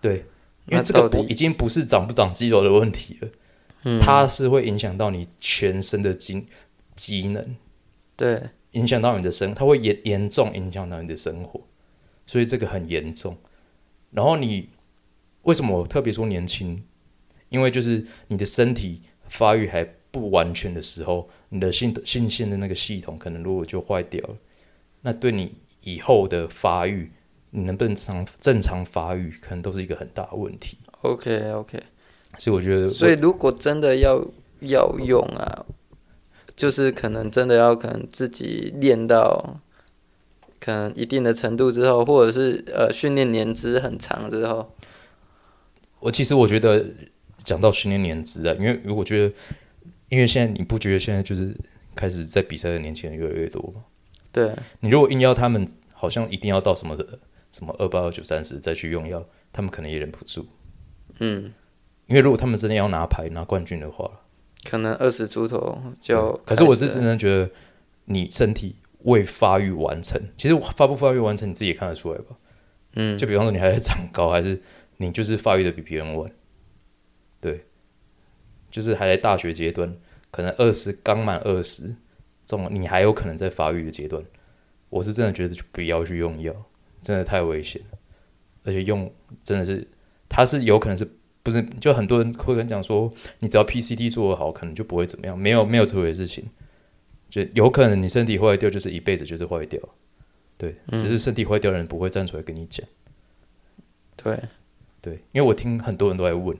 对，因为这个不已经不是长不长肌肉的问题了，嗯，它是会影响到你全身的机机能，对，影响到你的生，它会严严重影响到你的生活，所以这个很严重。然后你为什么我特别说年轻？因为就是你的身体发育还不完全的时候，你的性性腺的那个系统可能如果就坏掉了，那对你以后的发育，你能不能正常正常发育，可能都是一个很大的问题。OK OK，所以我觉得我，所以如果真的要要用啊，就是可能真的要可能自己练到可能一定的程度之后，或者是呃训练年资很长之后，我其实我觉得讲到训练年资啊，因为我觉得，因为现在你不觉得现在就是开始在比赛的年轻人越来越多吗？对，你如果硬要他们好像一定要到什么什么二八二九三十再去用药，他们可能也忍不住。嗯，因为如果他们真的要拿牌拿冠军的话，可能二十出头就可是我是真的觉得你身体未发育完成，其实发不发育完成你自己也看得出来吧？嗯，就比方说你还在长高，还是你就是发育的比别人晚，对，就是还在大学阶段，可能二十刚满二十，这种你还有可能在发育的阶段，我是真的觉得就不要去用药，真的太危险了，而且用真的是它是有可能是不是就很多人会跟你讲说，你只要 PCT 做得好，可能就不会怎么样，没有没有这回事情，就有可能你身体坏掉就是一辈子就是坏掉，对，只是身体坏掉的人不会站出来跟你讲。对，对，因为我听很多人都在问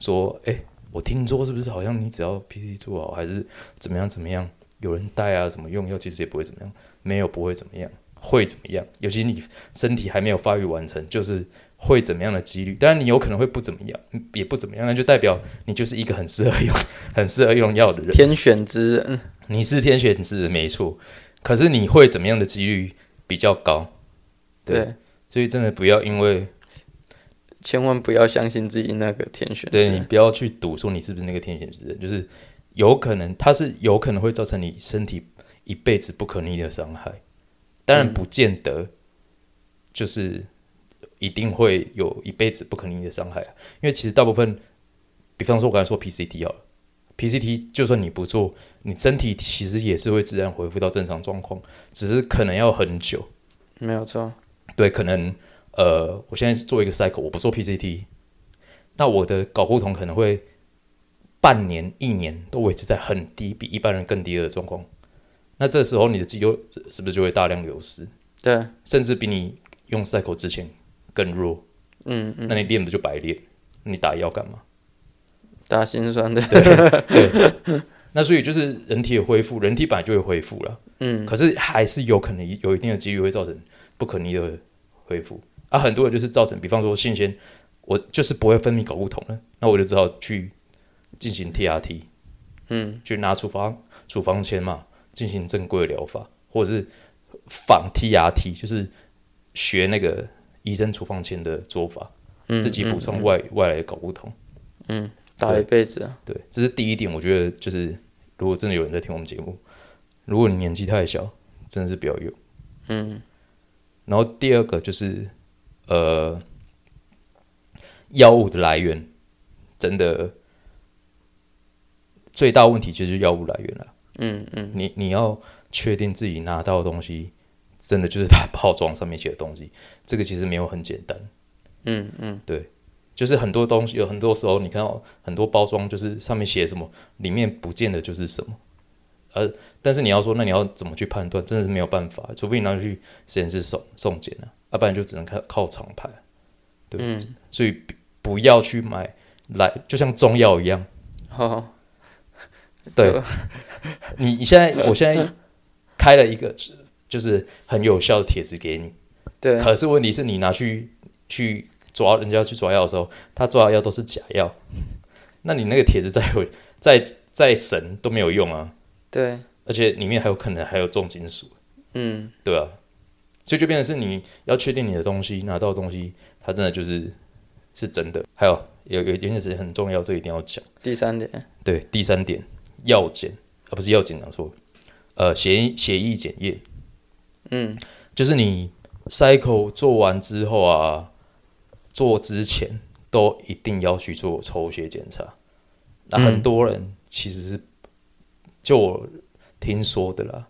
说，哎、我听说是不是好像你只要 PT 做好，还是怎么样怎么样，有人带啊，怎么用药，其实也不会怎么样，没有不会怎么样，会怎么样？尤其你身体还没有发育完成，就是会怎么样的几率？当然你有可能会不怎么样，也不怎么样，那就代表你就是一个很适合用、很适合用药的人，天选之人，你是天选之人没错，可是你会怎么样的几率比较高？对对，所以真的不要因为千万不要相信自己那个天选之人，对你不要去赌说你是不是那个天选之人，就是有可能它是有可能会造成你身体一辈子不可逆的伤害，当然嗯不见得就是一定会有一辈子不可逆的伤害啊，因为其实大部分，比方说我刚才说 PCT 好了，PCT 就算你不做，你身体其实也是会自然恢复到正常状况，只是可能要很久。没有错，对，可能呃，我现在是做一个 cycle，我不做 PCT，那我的睾固酮可能会半年、一年都维持在很低，比一般人更低的状况。那这时候你的肌肉是不是就会大量流失，对，甚至比你用 cycle 之前更弱？嗯嗯，那你练不就白练？你打药干嘛？打心酸的，对 那所以就是人体的恢复，人体本来就会恢复了，嗯，可是还是有可能有一定的几率会造成不可逆的恢复啊。很多人就是造成，比方说性腺，我就是不会分泌睾固酮了，那我就只好去进行 TRT，嗯，去拿处方处方签嘛，进行正规的疗法，或者是仿 TRT，就是学那个医生处方签的做法，嗯自己补充嗯外、外来的睾固酮。嗯打一辈子啊，对，这是第一点。我觉得就是，如果真的有人在听我们节目，如果你年纪太小，真的是不要用。嗯然后第二个就是，呃，药物的来源，真的最大问题就是药物来源了。嗯嗯，你你要确定自己拿到的东西，真的就是它包装上面写的东西，这个其实没有很简单。嗯嗯，对就是很多东西，有很多时候你看到很多包装，就是上面写什么，里面不见得就是什么。呃，但是你要说，那你要怎么去判断？真的是没有办法，除非你拿去实验室送送检啊，要、不然就只能靠靠厂牌。对，嗯，所以不不要去买来，就像中药一样。好，对，你你现在，我现在开了一个就是很有效的帖子给你，对，可是问题是你拿去去抓人家去抓药的时候，他抓的药都是假药，那你那个帖子再有再再神都没有用啊，对，而且里面还有可能还有重金属，嗯对啊，所以就变成是你要确定你的东西拿到的东西，它真的就是是真的。还有有有一件事情很重要，这一定要讲。第三点，对，第三点药检，而、不是药检讲错，呃，协协议检验，嗯就是你 cycle 做完之后啊，做之前都一定要去做抽血检查。那很多人其实是就我听说的啦，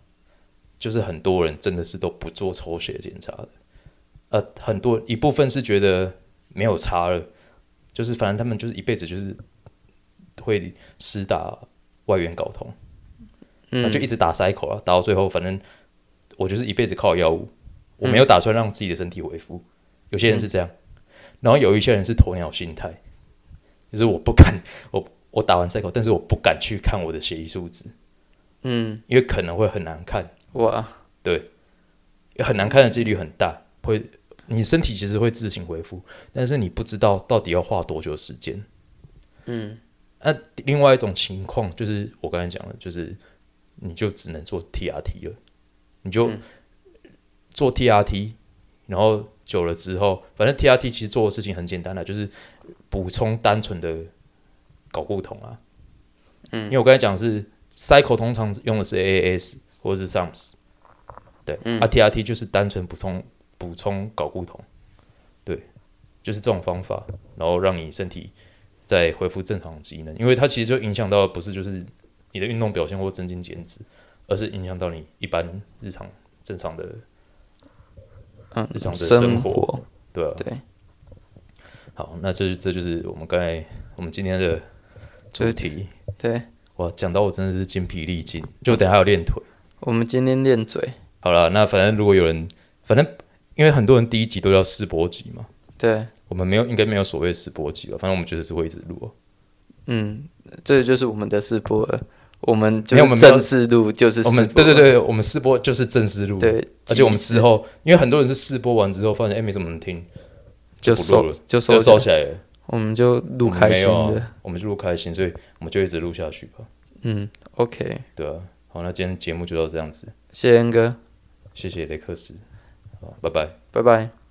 就是很多人真的是都不做抽血检查的。呃，很多一部分是觉得没有差了，就是反正他们就是一辈子就是会施打外源睾酮，嗯就一直打塞口啊，打到最后，反正我就是一辈子靠药物，我没有打算让自己的身体恢复。有些人是这样，然后有一些人是鸵鸟心态，就是我不敢，我我打完塞口，但是我不敢去看我的血液数值，嗯，因为可能会很难看，哇，对，很难看的几率很大，会你身体其实会自行恢复，但是你不知道到底要花多久时间。嗯，那、另外一种情况就是我刚才讲的，就是你就只能做 TRT 了，你就做 TRT，然后久了之后，反正 TRT 其实做的事情很简单的，就是补充单纯的睾固酮啊。嗯，因为我刚才讲的是 cycle 通常用的是 AAS 或者是 SAMS，对，啊 TRT 就是单纯补充补充睾固酮，对，就是这种方法，然后让你身体再恢复正常机能，因为它其实就影响到的不是就是你的运动表现或增进减脂，而是影响到你一般日常正常的嗯，日常的生生活对啊。对，好，那这这就是我们刚才我们今天的主题。对，哇，讲到我真的是筋疲力尽，就等下要练腿。我们今天练嘴，好了，那反正如果有人，反正因为很多人第一集都叫试播集嘛，对，我们没有应该没有所谓试播集吧，反正我们就是会一直录哦。嗯，这就是我们的试播了。我们就正式录，就是我们对对对，我们试播就是正式录，对，而且我们之后，因为很多人是试播完之后发现哎、没什么人听，就收了就收收起起来了。我们就录开心没有的。啊，我们就录开心，所以我们就一直录下去吧。嗯，OK，对啊，好，那今天节目就到这样子，谢谢恩哥，谢谢雷克斯，好，拜拜。拜拜。